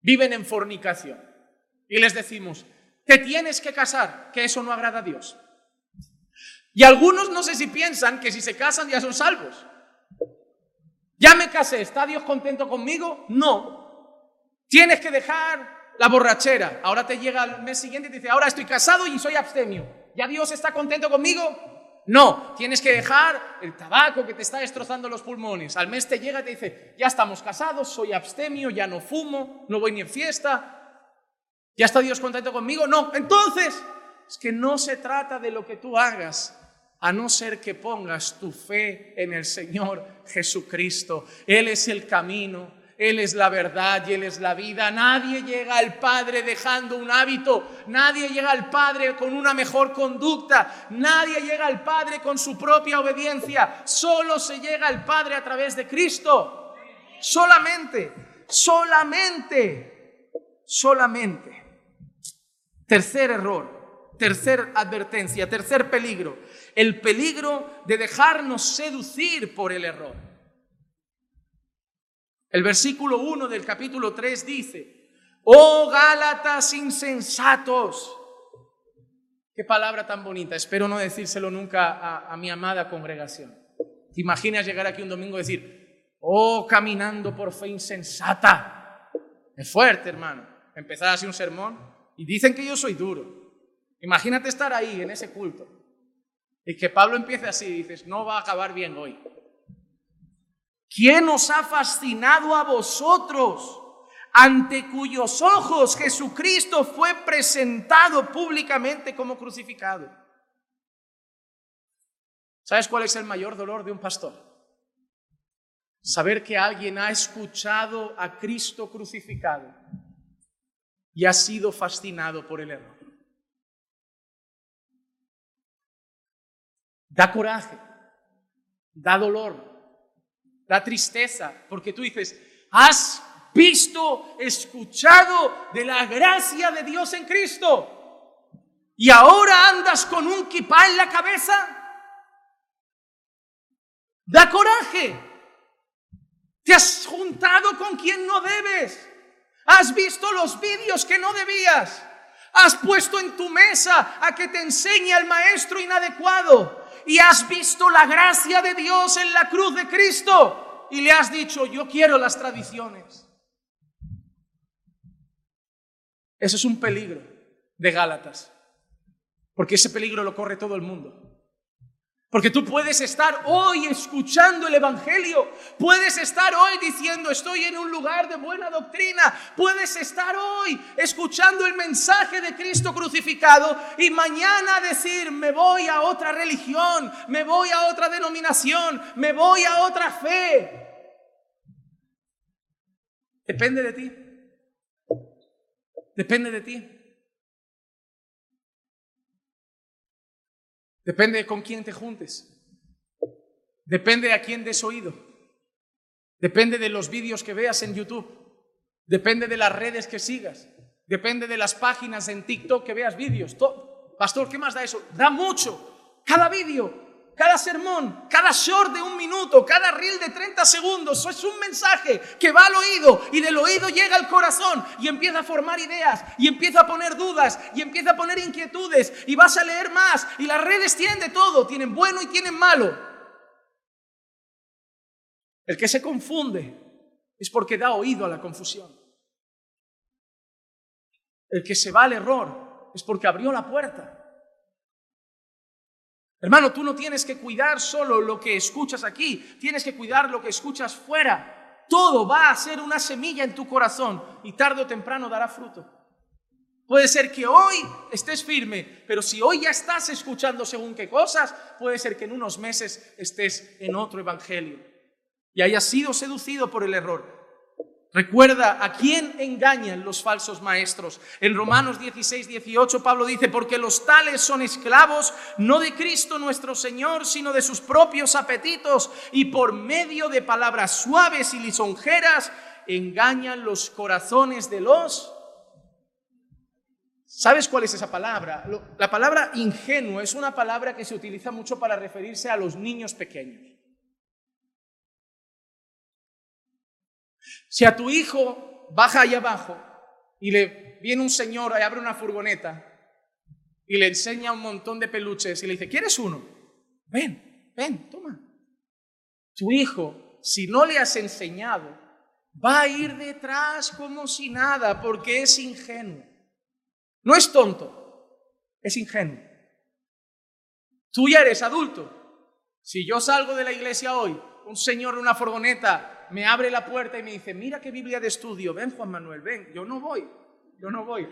Viven en fornicación y les decimos, te tienes que casar, que eso no agrada a Dios. Y algunos no sé si piensan que si se casan ya son salvos. Ya me casé, ¿está Dios contento conmigo? No. Tienes que dejar la borrachera. Ahora te llega el mes siguiente y te dice, ahora estoy casado y soy abstemio. ¿Ya Dios está contento conmigo? No, tienes que dejar el tabaco que te está destrozando los pulmones. Al mes te llega y te dice, ya estamos casados, soy abstemio, ya no fumo, no voy ni en fiesta, ¿Ya está Dios contento conmigo? No. Entonces, es que no se trata de lo que tú hagas, a no ser que pongas tu fe en el Señor Jesucristo. Él es el camino, Él es la verdad y Él es la vida. Nadie llega al Padre dejando un hábito, nadie llega al Padre con una mejor conducta, nadie llega al Padre con su propia obediencia. Solo se llega al Padre a través de Cristo. Solamente, solamente, solamente. Tercer error, tercer advertencia, tercer peligro, el peligro de dejarnos seducir por el error. El versículo 1 del capítulo 3 dice, oh Gálatas insensatos. Qué palabra tan bonita, espero no decírselo nunca a, mi amada congregación. ¿Te imaginas llegar aquí un domingo y decir, oh caminando por fe insensata? Es fuerte, hermano. Empezar así un sermón. Y dicen que yo soy duro. Imagínate estar ahí en ese culto y que Pablo empiece así dices, no va a acabar bien hoy. ¿Quién os ha fascinado a vosotros ante cuyos ojos Jesucristo fue presentado públicamente como crucificado? ¿Sabes cuál es el mayor dolor de un pastor? Saber que alguien ha escuchado a Cristo crucificado y ha sido fascinado por el error. Da coraje, da dolor, da tristeza, porque tú dices, has visto, escuchado de la gracia de Dios en Cristo. y ahora andas con un kipá en la cabeza. Da coraje. Te has juntado con quien no debes. Has visto los vídeos que no debías. Has puesto en tu mesa a que te enseñe al maestro inadecuado. Y has visto la gracia de Dios en la cruz de Cristo. Y le has dicho, yo quiero las tradiciones. Eso es un peligro de Gálatas. Porque ese peligro lo corre todo el mundo. Porque tú puedes estar hoy escuchando el Evangelio, puedes estar hoy diciendo estoy en un lugar de buena doctrina, puedes estar hoy escuchando el mensaje de Cristo crucificado y mañana decir me voy a otra religión, me voy a otra denominación, me voy a otra fe. Depende de ti. Depende de ti. Depende de con quién te juntes. Depende a quién des oído. Depende de los vídeos que veas en YouTube. Depende de las redes que sigas. Depende de las páginas en TikTok que veas vídeos. Pastor, ¿qué más da eso? Da mucho. Cada vídeo cada sermón, cada short de un minuto, cada reel de 30 segundos, es un mensaje que va al oído y del oído llega al corazón y empieza a formar ideas y empieza a poner dudas y empieza a poner inquietudes y vas a leer más y las redes tienen de todo, tienen bueno y tienen malo. El que se confunde es porque da oído a la confusión. El que se va al error es porque abrió la puerta. Hermano, tú no tienes que cuidar solo lo que escuchas aquí, tienes que cuidar lo que escuchas fuera. Todo va a ser una semilla en tu corazón y tarde o temprano dará fruto. Puede ser que hoy estés firme, pero si hoy ya estás escuchando según qué cosas, puede ser que en unos meses estés en otro evangelio y hayas sido seducido por el error. Recuerda a quién engañan los falsos maestros. En Romanos 16, 18 Pablo dice, porque los tales son esclavos no de Cristo nuestro Señor, sino de sus propios apetitos y por medio de palabras suaves y lisonjeras engañan los corazones de los... ¿Sabes cuál es esa palabra? La palabra ingenuo es una palabra que se utiliza mucho para referirse a los niños pequeños. Si a tu hijo baja ahí abajo y le viene un señor y abre una furgoneta y le enseña un montón de peluches y le dice, ¿quieres uno? Ven, ven, toma. Tu hijo, si no le has enseñado, va a ir detrás como si nada porque es ingenuo. No es tonto, es ingenuo. Tú ya eres adulto. Si yo salgo de la iglesia hoy, un señor en una furgoneta me abre la puerta y me dice, mira qué Biblia de estudio, ven Juan Manuel, ven, yo no voy, yo no voy.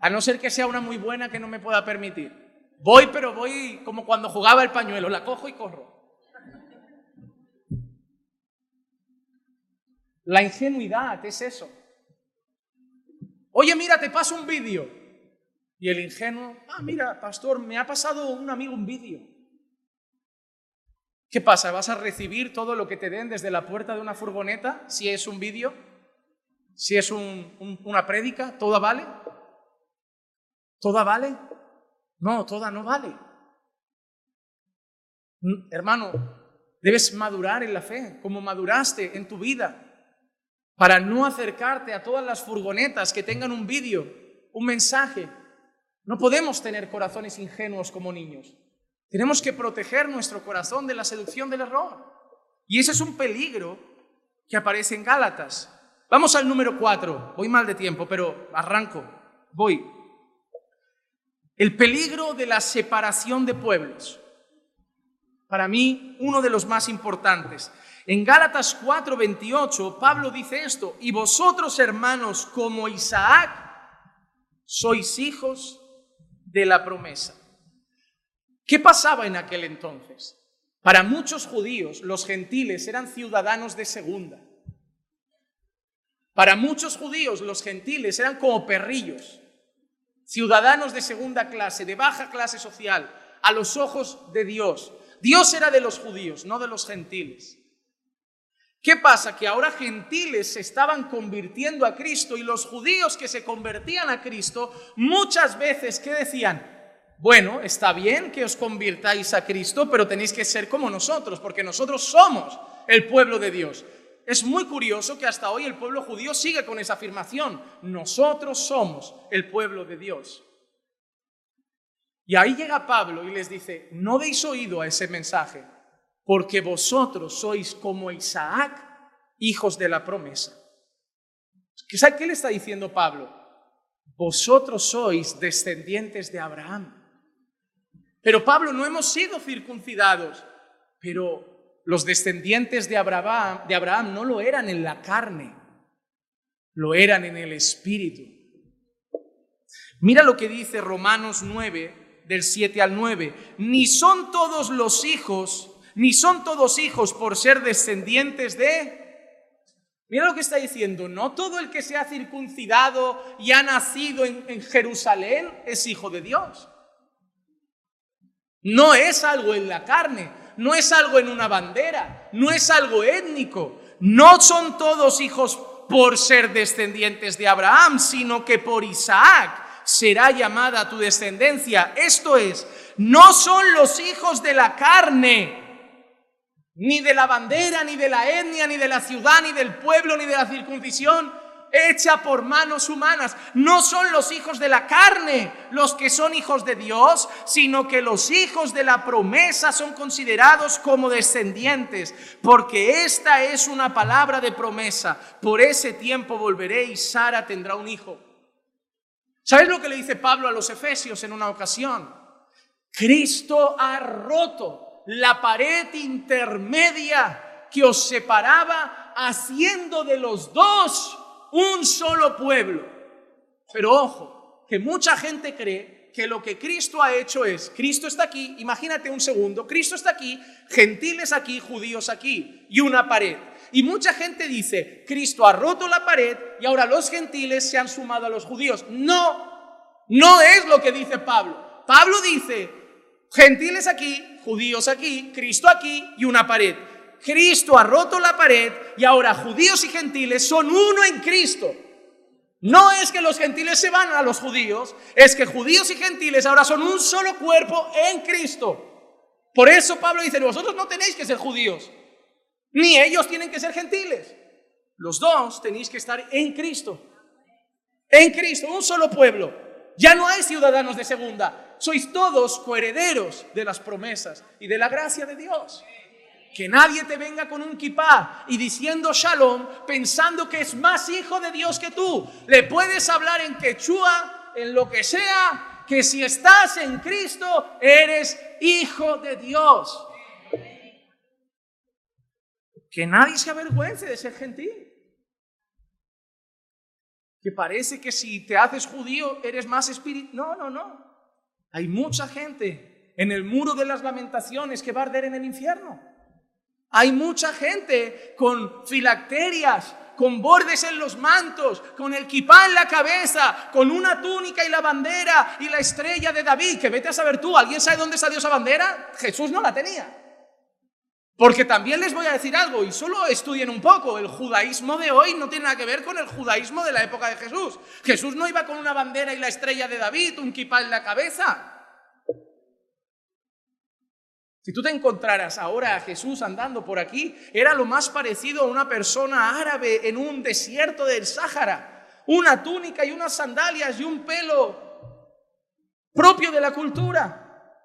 A no ser que sea una muy buena que no me pueda permitir. Voy, pero voy como cuando jugaba el pañuelo, la cojo y corro. La ingenuidad es eso. Oye, mira, te paso un vídeo. Y el ingenuo, ah, mira, pastor, me ha pasado un amigo un vídeo. ¿Qué pasa? ¿Vas a recibir todo lo que te den desde la puerta de una furgoneta? Si es un vídeo, si es una prédica, ¿toda vale? ¿Toda vale? No, toda no vale. Mm, hermano, debes madurar en la fe, como maduraste en tu vida, para no acercarte a todas las furgonetas que tengan un vídeo, un mensaje. No podemos tener corazones ingenuos como niños. Tenemos que proteger nuestro corazón de la seducción del error. Y ese es un peligro que aparece en Gálatas. Vamos al número cuatro. Voy mal de tiempo, pero arranco. Voy. El peligro de la separación de pueblos. Para mí, uno de los más importantes. En Gálatas 4:28, Pablo dice esto, y vosotros hermanos como Isaac, sois hijos de la promesa. ¿Qué pasaba en aquel entonces? Para muchos judíos, los gentiles eran ciudadanos de segunda. Para muchos judíos, los gentiles eran como perrillos, ciudadanos de segunda clase, de baja clase social, a los ojos de Dios. Dios era de los judíos, no de los gentiles. ¿Qué pasa? Que ahora gentiles se estaban convirtiendo a Cristo y los judíos que se convertían a Cristo muchas veces, ¿qué decían? Bueno, está bien que os convirtáis a Cristo, pero tenéis que ser como nosotros, porque nosotros somos el pueblo de Dios. Es muy curioso que hasta hoy el pueblo judío sigue con esa afirmación. Nosotros somos el pueblo de Dios. Y ahí llega Pablo y les dice, no deis oído a ese mensaje, porque vosotros sois como Isaac, hijos de la promesa. ¿Qué le está diciendo Pablo? Vosotros sois descendientes de Abraham. Pero Pablo, no hemos sido circuncidados, pero los descendientes de Abraham, de Abraham no lo eran en la carne, lo eran en el espíritu. Mira lo que dice Romanos 9, del 7 al 9. Ni son todos los hijos ni son todos hijos por ser descendientes de... Mira lo que está diciendo, no todo el que se ha circuncidado y ha nacido en, Jerusalén es hijo de Dios. No es algo en la carne, no es algo en una bandera, no es algo étnico. No son todos hijos por ser descendientes de Abraham, sino que por Isaac será llamada tu descendencia. Esto es, no son los hijos de la carne, ni de la bandera, ni de la etnia, ni de la ciudad, ni del pueblo, ni de la circuncisión hecha por manos humanas. No son los hijos de la carne los que son hijos de Dios, sino que los hijos de la promesa son considerados como descendientes, porque esta es una palabra de promesa. Por ese tiempo volveré y Sara tendrá un hijo. ¿Sabes lo que le dice Pablo a los Efesios en una ocasión? Cristo ha roto la pared intermedia que os separaba, haciendo de los dos un solo pueblo. Pero ojo, que mucha gente cree que lo que Cristo ha hecho es, Cristo está aquí, imagínate un segundo, Cristo está aquí, gentiles aquí, judíos aquí, y una pared. Y mucha gente dice, Cristo ha roto la pared y ahora los gentiles se han sumado a los judíos. No, no es lo que dice Pablo. Pablo dice, Gentiles aquí, judíos aquí, Cristo aquí y una pared. Cristo ha roto la pared y ahora judíos y gentiles son uno en Cristo. No es que los gentiles se van a los judíos, es que judíos y gentiles ahora son un solo cuerpo en Cristo. Por eso Pablo dice, vosotros no tenéis que ser judíos, ni ellos tienen que ser gentiles. Los dos tenéis que estar en Cristo. En Cristo, un solo pueblo. Ya no hay ciudadanos de segunda, sois todos coherederos de las promesas y de la gracia de Dios. Que nadie te venga con un kipá y diciendo shalom pensando que es más hijo de Dios que tú. Le puedes hablar en quechua, en lo que sea, que si estás en Cristo eres hijo de Dios. Que nadie se avergüence de ser gentil. Que parece que si te haces judío eres más espíritu. No, no, no. Hay mucha gente en el muro de las lamentaciones que va a arder en el infierno. Hay mucha gente con filacterias, con bordes en los mantos, con el kipá en la cabeza, con una túnica y la bandera y la estrella de David, que vete a saber tú, ¿alguien sabe dónde salió esa bandera? Jesús no la tenía. Porque también les voy a decir algo, y solo estudien un poco, el judaísmo de hoy no tiene nada que ver con el judaísmo de la época de Jesús. Jesús no iba con una bandera y la estrella de David, un kipá en la cabeza. Si tú te encontraras ahora a Jesús andando por aquí, era lo más parecido a una persona árabe en un desierto del Sáhara. Una túnica y unas sandalias y un pelo propio de la cultura.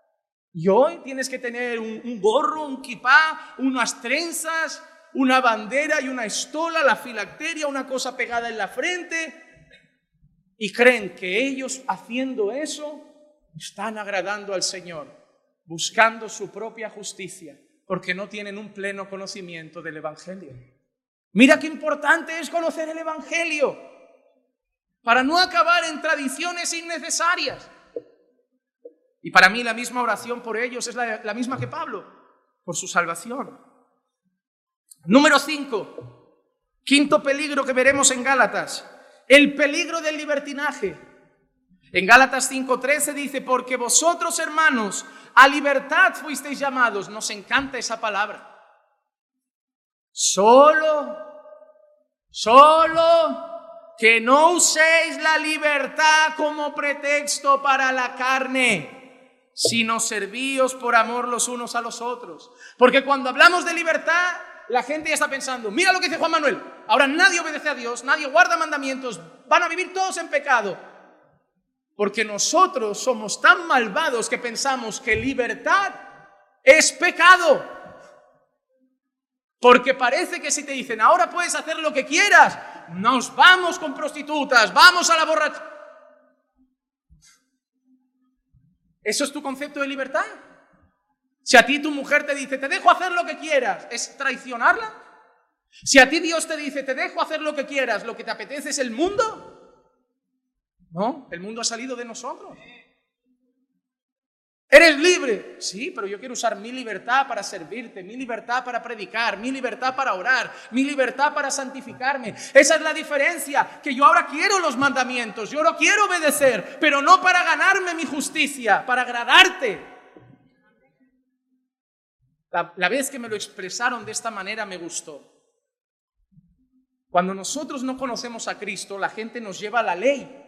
Y hoy tienes que tener un, gorro, un kipá, unas trenzas, una bandera y una estola, la filacteria, una cosa pegada en la frente. Y creen que ellos haciendo eso están agradando al Señor, buscando su propia justicia, porque no tienen un pleno conocimiento del Evangelio. Mira qué importante es conocer el Evangelio para no acabar en tradiciones innecesarias. Y para mí la misma oración por ellos es la, misma que Pablo, por su salvación. Número 5. Quinto peligro que veremos en Gálatas. El peligro del libertinaje. En Gálatas 5:13 dice, porque vosotros hermanos a libertad fuisteis llamados. Nos encanta esa palabra. Solo, solo que no uséis la libertad como pretexto para la carne, sino servíos por amor los unos a los otros. Porque cuando hablamos de libertad, la gente ya está pensando, mira lo que dice Juan Manuel, ahora nadie obedece a Dios, nadie guarda mandamientos, van a vivir todos en pecado. Porque nosotros somos tan malvados que pensamos que libertad es pecado. Porque parece que si te dicen, ahora puedes hacer lo que quieras, nos vamos con prostitutas, vamos a la borracha. ¿Eso es tu concepto de libertad? Si a ti tu mujer te dice, te dejo hacer lo que quieras, ¿es traicionarla? Si a ti Dios te dice, te dejo hacer lo que quieras, lo que te apetece es el mundo, no, el mundo ha salido de nosotros. ¿Eres libre? Sí, pero yo quiero usar mi libertad para servirte, mi libertad para predicar, mi libertad para orar, mi libertad para santificarme. Esa es la diferencia, que yo ahora quiero los mandamientos, yo lo quiero obedecer, pero no para ganarme mi justicia, para agradarte. La, la vez que me lo expresaron de esta manera me gustó. Cuando nosotros no conocemos a Cristo, la gente nos lleva a la ley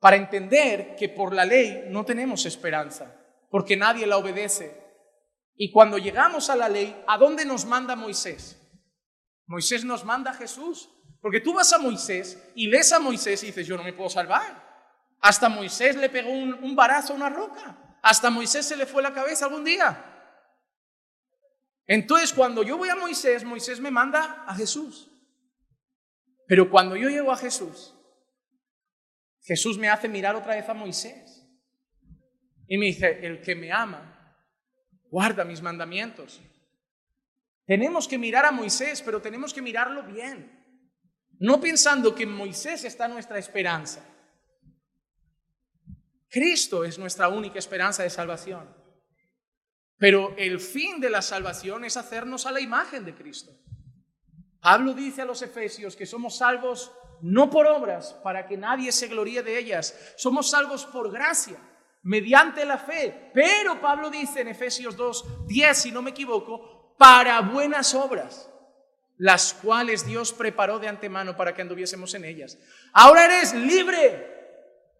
para entender que por la ley no tenemos esperanza, porque nadie la obedece. Y cuando llegamos a la ley, ¿a dónde nos manda Moisés? Moisés nos manda a Jesús, porque tú vas a Moisés y lees a Moisés y dices, yo no me puedo salvar. Hasta Moisés le pegó un, un barazo a una roca, hasta Moisés se le fue la cabeza algún día. Entonces, cuando yo voy a Moisés, Moisés me manda a Jesús. Pero cuando yo llego a Jesús, Jesús me hace mirar otra vez a Moisés y me dice, el que me ama, guarda mis mandamientos. Tenemos que mirar a Moisés, pero tenemos que mirarlo bien. No pensando que en Moisés está nuestra esperanza. Cristo es nuestra única esperanza de salvación. Pero el fin de la salvación es hacernos a la imagen de Cristo. Pablo dice a los Efesios que somos salvos no por obras, para que nadie se gloríe de ellas. Somos salvos por gracia, mediante la fe. Pero Pablo dice en Efesios 2, 10, si no me equivoco, para buenas obras, las cuales Dios preparó de antemano para que anduviésemos en ellas. Ahora eres libre.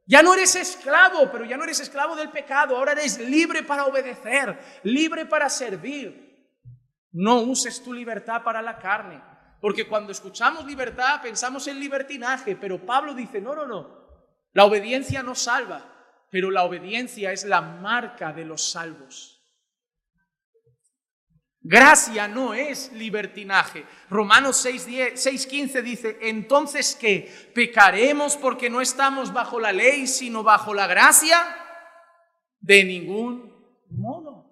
Ya no eres esclavo, pero ya no eres esclavo del pecado. Ahora eres libre para obedecer, libre para servir. No uses tu libertad para la carne. Porque cuando escuchamos libertad pensamos en libertinaje, pero Pablo dice, no, no, no, la obediencia no salva, pero la obediencia es la marca de los salvos. Gracia no es libertinaje. Romanos 6.15 dice, entonces ¿qué? ¿Pecaremos porque no estamos bajo la ley, sino bajo la gracia? De ningún modo.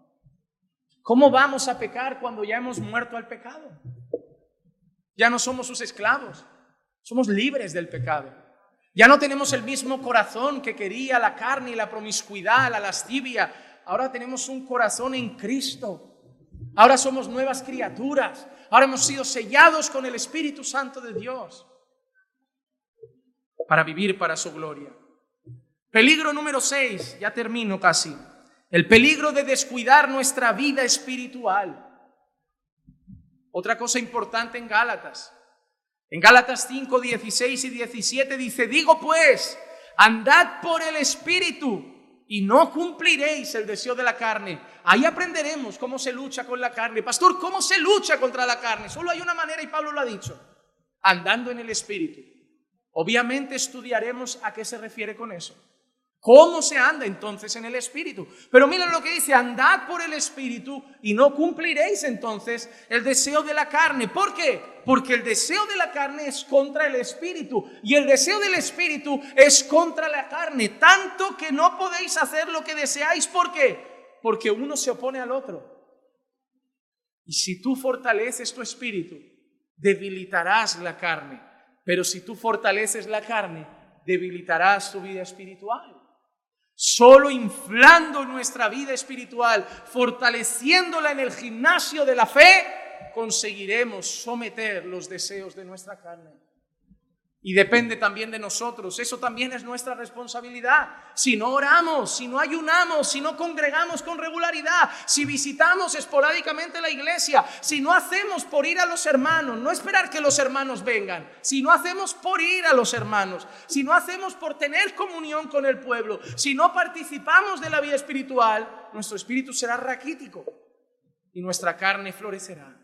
¿Cómo vamos a pecar cuando ya hemos muerto al pecado? Ya no somos sus esclavos, somos libres del pecado. Ya no tenemos el mismo corazón que quería la carne y la promiscuidad, la lascivia. Ahora tenemos un corazón en Cristo. Ahora somos nuevas criaturas. Ahora hemos sido sellados con el Espíritu Santo de Dios para vivir para su gloria. Peligro número 6, ya termino casi. El peligro de descuidar nuestra vida espiritual. Otra cosa importante en Gálatas. En Gálatas 5, 16 y 17 dice, digo pues, andad por el Espíritu y no cumpliréis el deseo de la carne. Ahí aprenderemos cómo se lucha con la carne. Pastor, ¿cómo se lucha contra la carne? Solo hay una manera y Pablo lo ha dicho, andando en el Espíritu. Obviamente estudiaremos a qué se refiere con eso. ¿Cómo se anda entonces en el Espíritu? Pero miren lo que dice, andad por el Espíritu y no cumpliréis entonces el deseo de la carne. ¿Por qué? Porque el deseo de la carne es contra el Espíritu y el deseo del Espíritu es contra la carne, tanto que no podéis hacer lo que deseáis. ¿Por qué? Porque uno se opone al otro. Y si tú fortaleces tu espíritu, debilitarás la carne. Pero si tú fortaleces la carne, debilitarás tu vida espiritual. Solo inflando nuestra vida espiritual, fortaleciéndola en el gimnasio de la fe, conseguiremos someter los deseos de nuestra carne. Y depende también de nosotros. Eso también es nuestra responsabilidad. Si no oramos, si no ayunamos, si no congregamos con regularidad, si visitamos esporádicamente la iglesia, si no hacemos por ir a los hermanos, no esperar que los hermanos vengan, si no hacemos por ir a los hermanos, si no hacemos por tener comunión con el pueblo, si no participamos de la vida espiritual, nuestro espíritu será raquítico y nuestra carne florecerá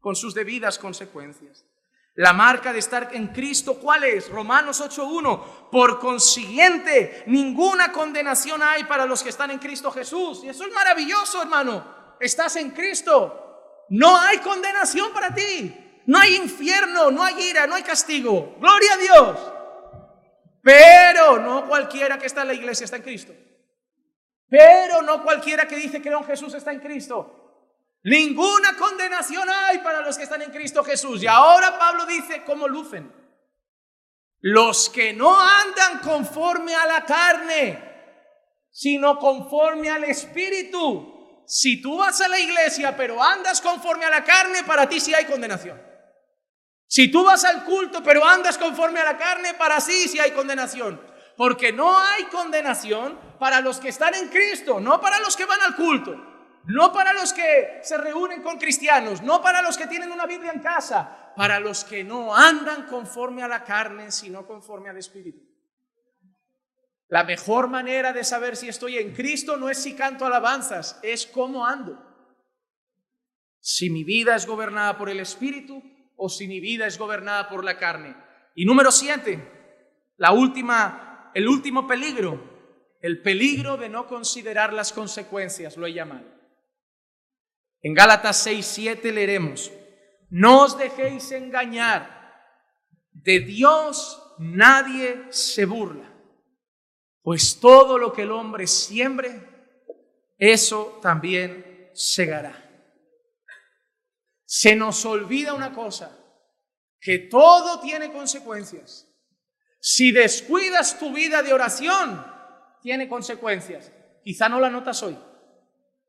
con sus debidas consecuencias. La marca de estar en Cristo, ¿cuál es? Romanos 8.1. Por consiguiente, ninguna condenación hay para los que están en Cristo Jesús. Y eso es maravilloso, hermano. Estás en Cristo. No hay condenación para ti. No hay infierno, no hay ira, no hay castigo. Gloria a Dios. Pero no cualquiera que está en la iglesia está en Cristo. Pero no cualquiera que dice que don Jesús está en Cristo. Ninguna condenación hay para los que están en Cristo Jesús. Y ahora Pablo dice cómo lucen. Los que no andan conforme a la carne, sino conforme al Espíritu. Si tú vas a la iglesia pero andas conforme a la carne, para ti sí hay condenación. Si tú vas al culto pero andas conforme a la carne, para sí sí hay condenación. Porque no hay condenación para los que están en Cristo, no para los que van al culto. No para los que se reúnen con cristianos, no para los que tienen una Biblia en casa, para los que no andan conforme a la carne, sino conforme al Espíritu. La mejor manera de saber si estoy en Cristo no es si canto alabanzas, es cómo ando. Si mi vida es gobernada por el Espíritu o si mi vida es gobernada por la carne. Y número siete, la última, el último peligro, el peligro de no considerar las consecuencias, lo he llamado. En Gálatas 6, 7 leeremos, no os dejéis engañar, de Dios nadie se burla, pues todo lo que el hombre siembre, eso también segará. Se nos olvida una cosa, que todo tiene consecuencias. Si descuidas tu vida de oración, tiene consecuencias. Quizá no la notas hoy,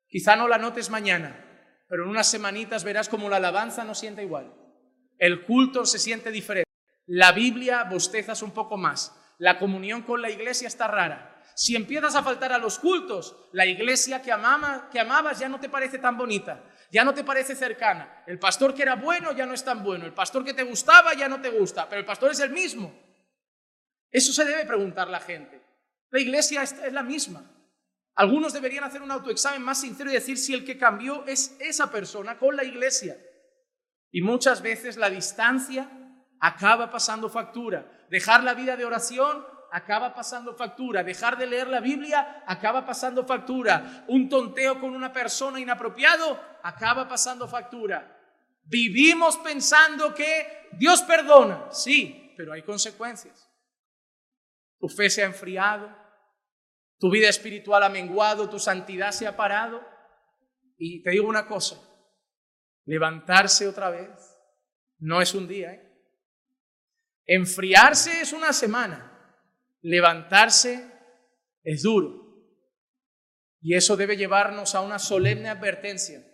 quizá no la notes mañana, pero en unas semanitas verás como la alabanza no siente igual. El culto se siente diferente. La Biblia bostezas un poco más. La comunión con la iglesia está rara. Si empiezas a faltar a los cultos, la iglesia que, amaba, que amabas ya no te parece tan bonita, ya no te parece cercana. El pastor que era bueno ya no es tan bueno. El pastor que te gustaba ya no te gusta, pero el pastor es el mismo. Eso se debe preguntar la gente. La iglesia es la misma. Algunos deberían hacer un autoexamen más sincero y decir si el que cambió es esa persona con la iglesia. Y muchas veces la distancia acaba pasando factura. Dejar la vida de oración acaba pasando factura. Dejar de leer la Biblia acaba pasando factura. Un tonteo con una persona inapropiado acaba pasando factura. Vivimos pensando que Dios perdona, sí, pero hay consecuencias. Tu fe se ha enfriado, tu vida espiritual ha menguado, tu santidad se ha parado. Y te digo una cosa, levantarse otra vez no es un día. ¿eh? Enfriarse es una semana, levantarse es duro. Y eso debe llevarnos a una solemne advertencia.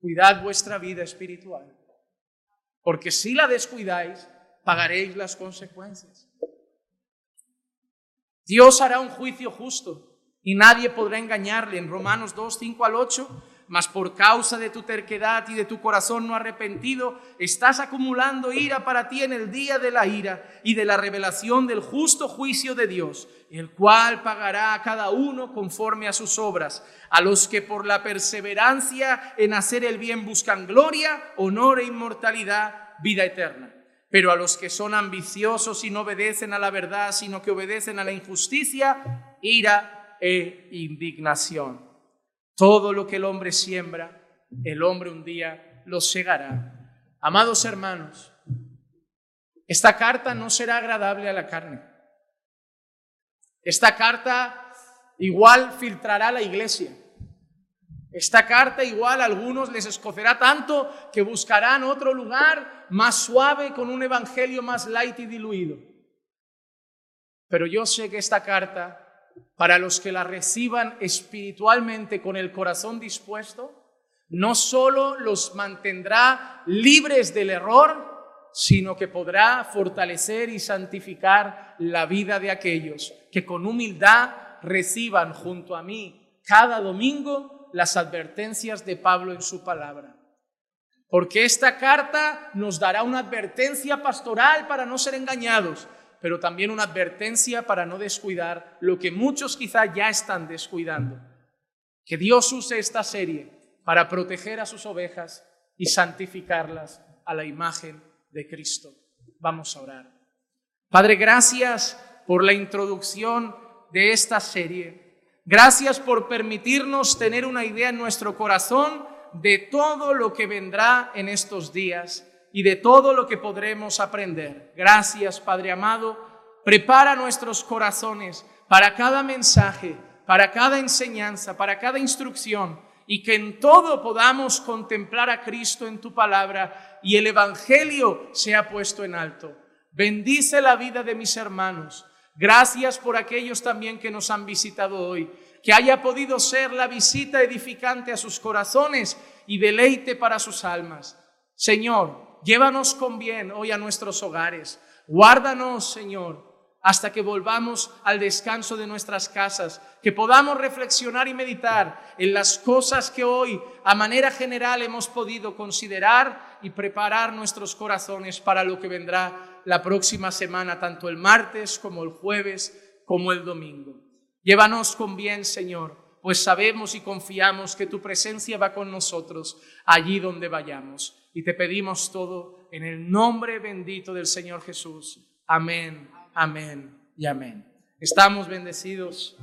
Cuidad vuestra vida espiritual, porque si la descuidáis, pagaréis las consecuencias. Dios hará un juicio justo y nadie podrá engañarle. En Romanos 2, 5 al 8, mas por causa de tu terquedad y de tu corazón no arrepentido, estás acumulando ira para ti en el día de la ira y de la revelación del justo juicio de Dios, el cual pagará a cada uno conforme a sus obras, a los que por la perseverancia en hacer el bien buscan gloria, honor e inmortalidad, vida eterna. Pero a los que son ambiciosos y no obedecen a la verdad, sino que obedecen a la injusticia, ira e indignación. Todo lo que el hombre siembra, el hombre un día lo segará. Amados hermanos, esta carta no será agradable a la carne. Esta carta igual filtrará la iglesia. Esta carta igual a algunos les escocerá tanto que buscarán otro lugar más suave con un evangelio más light y diluido. Pero yo sé que esta carta, para los que la reciban espiritualmente con el corazón dispuesto, no solo los mantendrá libres del error, sino que podrá fortalecer y santificar la vida de aquellos que con humildad reciban junto a mí cada domingo las advertencias de Pablo en su palabra. Porque esta carta nos dará una advertencia pastoral para no ser engañados, pero también una advertencia para no descuidar lo que muchos quizá ya están descuidando. Que Dios use esta serie para proteger a sus ovejas y santificarlas a la imagen de Cristo. Vamos a orar. Padre, gracias por la introducción de esta serie. Gracias por permitirnos tener una idea en nuestro corazón de todo lo que vendrá en estos días y de todo lo que podremos aprender. Gracias, Padre amado. Prepara nuestros corazones para cada mensaje, para cada enseñanza, para cada instrucción y que en todo podamos contemplar a Cristo en tu palabra y el Evangelio sea puesto en alto. Bendice la vida de mis hermanos. Gracias por aquellos también que nos han visitado hoy. Que haya podido ser la visita edificante a sus corazones y deleite para sus almas. Señor, llévanos con bien hoy a nuestros hogares. Guárdanos, Señor, hasta que volvamos al descanso de nuestras casas, que podamos reflexionar y meditar en las cosas que hoy a manera general hemos podido considerar y preparar nuestros corazones para lo que vendrá la próxima semana, tanto el martes como el jueves como el domingo. Llévanos con bien, Señor, pues sabemos y confiamos que tu presencia va con nosotros allí donde vayamos. Y te pedimos todo en el nombre bendito del Señor Jesús. Amén amén y amén. Estamos bendecidos.